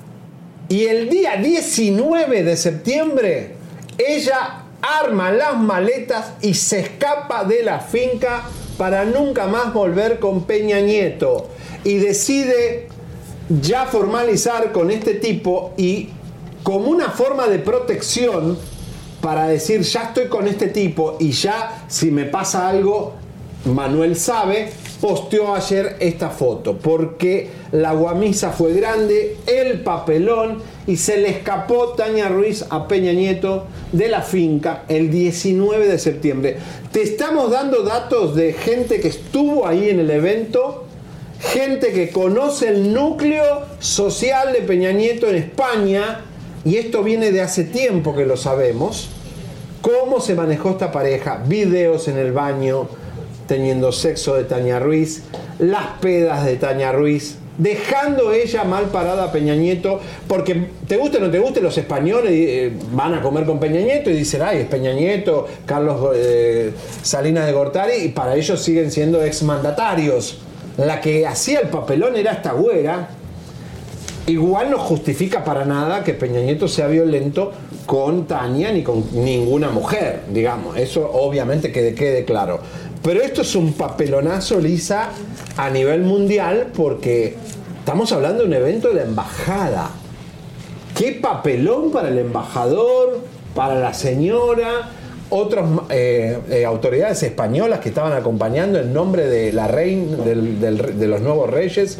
y el día 19 de septiembre ella arma las maletas y se escapa de la finca para nunca más volver con Peña Nieto. Y decide ya formalizar con este tipo y como una forma de protección para decir ya estoy con este tipo y ya si me pasa algo Manuel sabe, posteó ayer esta foto. Porque la guamisa fue grande, el papelón y se le escapó Tania Ruiz a Peña Nieto de la finca el 19 de septiembre. Te estamos dando datos de gente que estuvo ahí en el evento, gente que conoce el núcleo social de Peña Nieto en España y esto viene de hace tiempo que lo sabemos cómo se manejó esta pareja, videos en el baño teniendo sexo de Tania Ruiz, las pedas de Tania Ruiz, dejando ella mal parada a Peña Nieto, porque te guste o no te guste, los españoles eh, van a comer con Peña Nieto y dicen, ay, es Peña Nieto, Carlos eh, Salinas de Gortari, y para ellos siguen siendo exmandatarios. La que hacía el papelón era esta güera, Igual no justifica para nada que Peña Nieto sea violento con Tania ni con ninguna mujer, digamos. Eso obviamente que quede claro. Pero esto es un papelonazo, Lisa, a nivel mundial porque estamos hablando de un evento de la embajada. Qué papelón para el embajador, para la señora, otras autoridades españolas que estaban acompañando en nombre de la reina, de los nuevos reyes.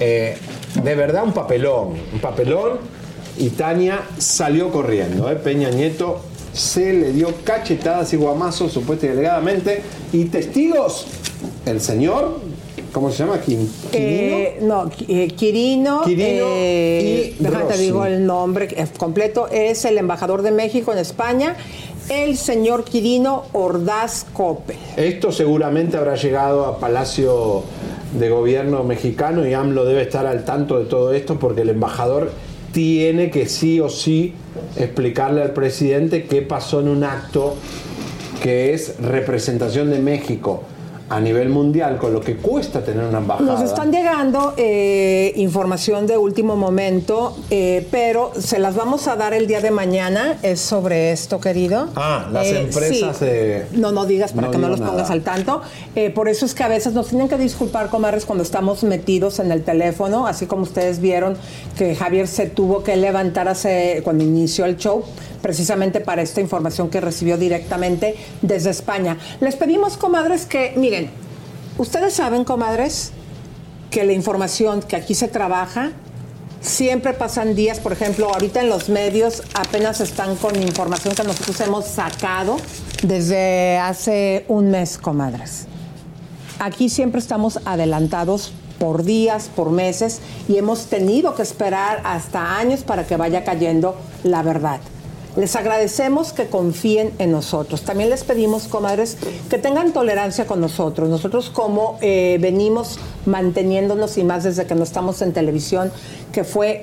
Eh, de verdad un papelón, un papelón. Y Tania salió corriendo. ¿eh? Peña Nieto se le dio cachetadas y guamazos, supuesta y delegadamente. Y testigos, el señor, ¿cómo se llama? Quinino. Eh, no, eh, Quirino, Quirino eh, y déjame te digo el nombre completo, es el embajador de México en España, el señor Quirino Ordaz Cope. Esto seguramente habrá llegado a Palacio de Gobierno mexicano y AMLO debe estar al tanto de todo esto porque el embajador tiene que sí o sí explicarle al presidente qué pasó en un acto que es representación de México a nivel mundial con lo que cuesta tener una embajada. Nos están llegando eh, información de último momento, eh, pero se las vamos a dar el día de mañana. Es sobre esto, querido. Ah, las Eh, empresas sí. de... No, no digas para No que no los pongas al tanto. Eh, por eso es que a veces nos tienen que disculpar, comadres, cuando estamos metidos en el teléfono, así como ustedes vieron que Javier se tuvo que levantar hace, cuando inició el show, precisamente para esta información que recibió directamente desde España. Les pedimos, comadres, que, miren, ustedes saben, comadres, que la información que aquí se trabaja siempre pasan días, por ejemplo, ahorita en los medios apenas están con información que nosotros hemos sacado desde hace un mes, comadres. Aquí siempre estamos adelantados por días, por meses, y hemos tenido que esperar hasta años para que vaya cayendo la verdad. Les agradecemos que confíen en nosotros. También les pedimos, comadres, que tengan tolerancia con nosotros. Nosotros como eh, venimos manteniéndonos y más desde que no estamos en televisión, que fue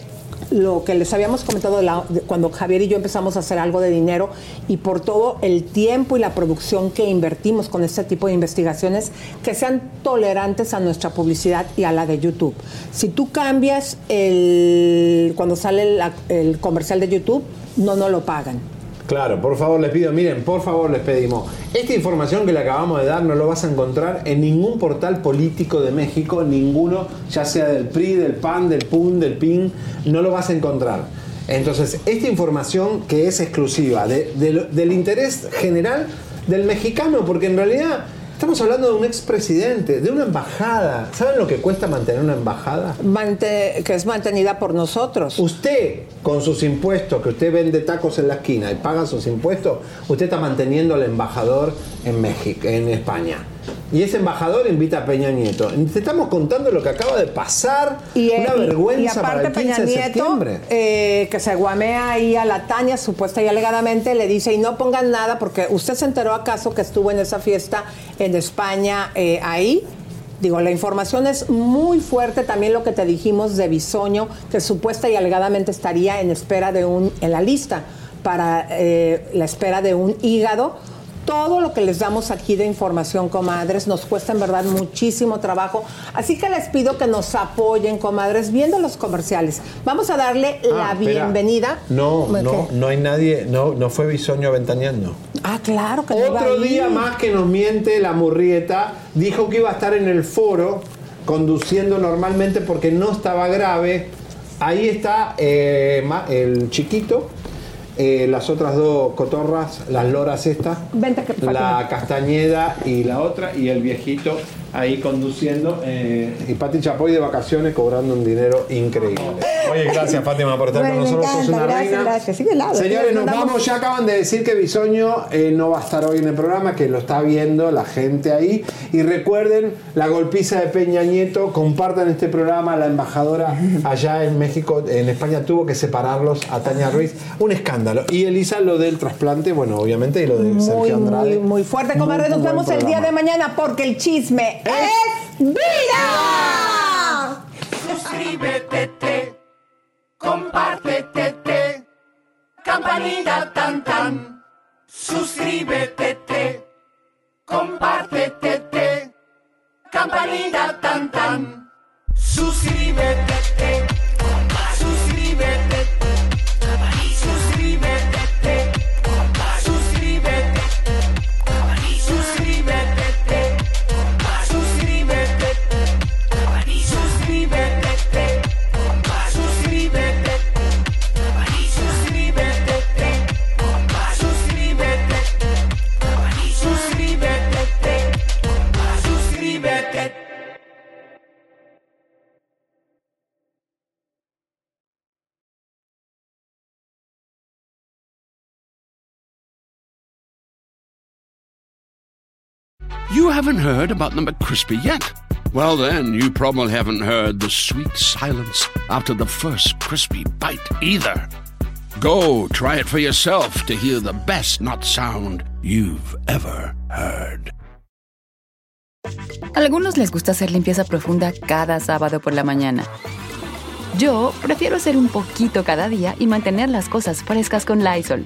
lo que les habíamos comentado cuando Javier y yo empezamos a hacer algo de dinero y por todo el tiempo y la producción que invertimos con este tipo de investigaciones, que sean tolerantes a nuestra publicidad y a la de YouTube. Si tú cambias el, cuando sale el comercial de YouTube, no nos lo pagan. Claro, por favor les pido, miren, por favor les pedimos, esta información que le acabamos de dar no lo vas a encontrar en ningún portal político de México, ninguno, ya sea del PRI, del PAN, del PUN, del PIN, no lo vas a encontrar. Entonces, esta información que es exclusiva del interés general del mexicano, porque en realidad estamos hablando de un expresidente, de una embajada. ¿Saben lo que cuesta mantener una embajada? Mante- que es mantenida por nosotros. Usted, con sus impuestos, que usted vende tacos en la esquina y paga sus impuestos, usted está manteniendo al embajador en México, en España. Y ese embajador invita a Peña Nieto. Te estamos contando lo que acaba de pasar. Y, una vergüenza y aparte para el 15 Peña de Nieto, septiembre. eh, que se guamea ahí a la Tania, supuesta y alegadamente, le dice, y no pongan nada, porque usted se enteró acaso que estuvo en esa fiesta en España eh, ahí. Digo, la información es muy fuerte, también lo que te dijimos de Bisoño, que supuesta y alegadamente estaría en espera de un, en la lista para eh, la espera de un hígado. Todo lo que les damos aquí de información, comadres, nos cuesta en verdad muchísimo trabajo. Así que les pido que nos apoyen, comadres, viendo los comerciales. Vamos a darle la Ah, espera. bienvenida. No, ¿Qué? no, no hay nadie, no, no fue Bisoño aventaneando. Ah, claro que no Otro día más que nos miente la murrieta, dijo que iba a estar en el foro conduciendo normalmente porque no estaba grave. Ahí está eh, el chiquito, eh, las otras dos cotorras, las loras estas, Vente la. Castañeda y la otra, y el viejito ahí conduciendo. eh, y Pati Chapoy de vacaciones cobrando un dinero increíble. Oye, gracias Fátima por estar Bueno, con nosotros. encanta, una gracias, reina. gracias. Sigue helado. Señores, nos Mandamos- vamos. Ya acaban de decir que Bisoño eh, no va a estar hoy en el programa, que lo está viendo la gente ahí. Y recuerden la golpiza de Peña Nieto. Compartan este programa. La embajadora allá en México, en España, tuvo que separarlos a Tania Ruiz. Un escándalo. Y Elisa, lo del trasplante, bueno, obviamente, y lo de Muy, Sergio Andrade. muy, muy fuerte, comadres. Nos vemos el día de mañana porque el chisme es vida. Suscríbete, te, compártete, te, campanita tan tan. Suscríbete, te, compártete, te, campanita tan tan. Suscríbete, te, suscríbete, haven't heard about the McCrispy yet? Well, then, you probably haven't heard the sweet silence after the first crispy bite either. Go try it for yourself to hear the best not sound you've ever heard. Algunos les gusta hacer limpieza profunda cada sábado por la mañana. Yo prefiero hacer un poquito cada día y mantener las cosas frescas con Lysol.